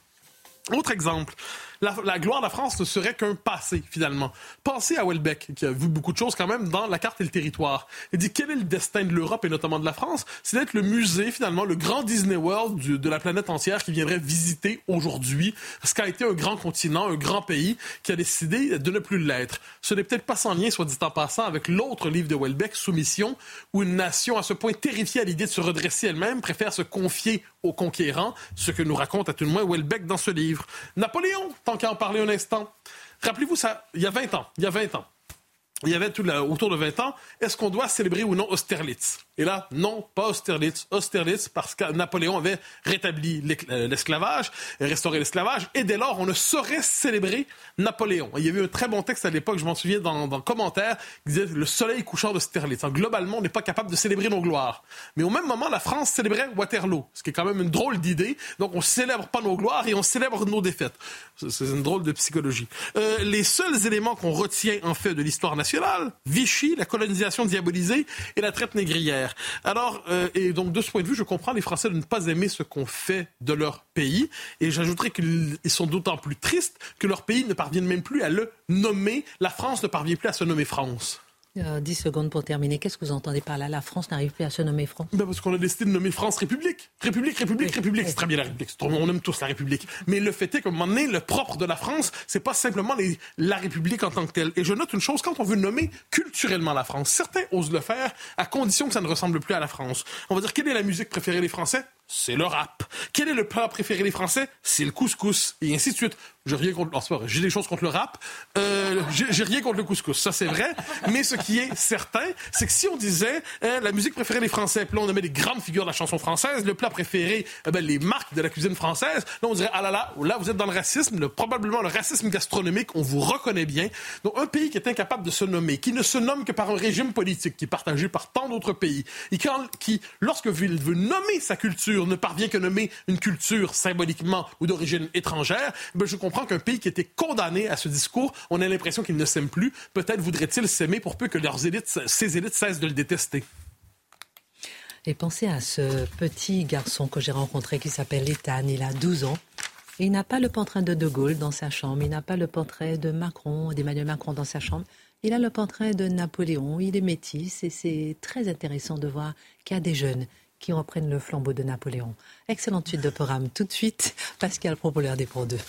Autre exemple, la, gloire de la France ne serait qu'un passé, finalement. Pensez à Welbeck, qui a vu beaucoup de choses quand même dans la carte et le territoire. Il dit quel est le destin de l'Europe et notamment de la France? C'est d'être le musée, finalement, le grand Disney World de la planète entière qui viendrait visiter aujourd'hui ce qu'a été un grand continent, un grand pays qui a décidé de ne plus l'être. Ce n'est peut-être pas sans lien, soit dit en passant, avec l'autre livre de Welbeck, Soumission, où une nation à ce point terrifiée à l'idée de se redresser elle-même préfère se confier aux conquérants, ce que nous raconte à tout le moins Welbeck dans ce livre. Napoléon, qu'à en parler un instant. Rappelez-vous ça, il y a 20 ans, il y a 20 ans. Il y avait tout autour de 20 ans, est-ce qu'on doit célébrer ou non Austerlitz? Et là, non, pas Austerlitz. Austerlitz, parce que Napoléon avait rétabli euh, l'esclavage, restauré l'esclavage, et dès lors, on ne saurait célébrer Napoléon. Il y avait un très bon texte à l'époque, je m'en souviens, dans, dans le commentaire, qui disait le soleil couchant d'Austerlitz. Globalement, on n'est pas capable de célébrer nos gloires. Mais au même moment, la France célébrait Waterloo, ce qui est quand même une drôle d'idée. Donc, on célèbre pas nos gloires et on célèbre nos défaites. C'est une drôle de psychologie. Euh, les seuls éléments qu'on retient, en fait, de l'histoire nationale, Vichy, la colonisation diabolisée et la traite négrière. Alors, euh, et donc de ce point de vue, je comprends les Français de ne pas aimer ce qu'on fait de leur pays. Et j'ajouterais qu'ils sont d'autant plus tristes que leur pays ne parvient même plus à le nommer. La France ne parvient plus à se nommer France. 10 euh, secondes pour terminer. Qu'est-ce que vous entendez par là? La France n'arrive plus à se nommer France ben Parce qu'on a décidé de nommer France République. République, République, République. C'est très bien la République. On aime tous la République. Mais le fait est qu'à un moment donné, le propre de la France, c'est pas simplement les, la République en tant que telle. Et je note une chose, quand on veut nommer culturellement la France, certains osent le faire à condition que ça ne ressemble plus à la France. On va dire, quelle est la musique préférée des Français? C'est le rap. Quel est le plat préféré des Français? C'est le couscous. Et ainsi de suite. J'ai contre. J'ai des choses contre le rap. Euh, j'ai rien contre le couscous. Ça, c'est vrai. Mais ce qui est certain, c'est que si on disait hein, la musique préférée des Français, puis là, on met des grandes figures de la chanson française, le plat préféré, eh ben, les marques de la cuisine française, là, on dirait ah là là, là, vous êtes dans le racisme, le, probablement le racisme gastronomique, on vous reconnaît bien. Donc, un pays qui est incapable de se nommer, qui ne se nomme que par un régime politique qui est partagé par tant d'autres pays, et qui, qui lorsque il veut nommer sa culture, ne parvient que nommer une culture symboliquement ou d'origine étrangère, ben je comprends qu'un pays qui était condamné à ce discours, on a l'impression qu'il ne s'aime plus. Peut-être voudrait-il s'aimer pour peu que leurs élites, ces élites cessent de le détester. Et pensez à ce petit garçon que j'ai rencontré qui s'appelle Ethan, il a 12 ans. Il n'a pas le portrait de De Gaulle dans sa chambre, il n'a pas le portrait de Macron, d'Emmanuel Macron dans sa chambre. Il a le portrait de Napoléon, il est métis et c'est très intéressant de voir qu'il y a des jeunes qui reprennent le flambeau de Napoléon. Excellente suite de programme tout de suite. Pascal Propoleur des pour deux.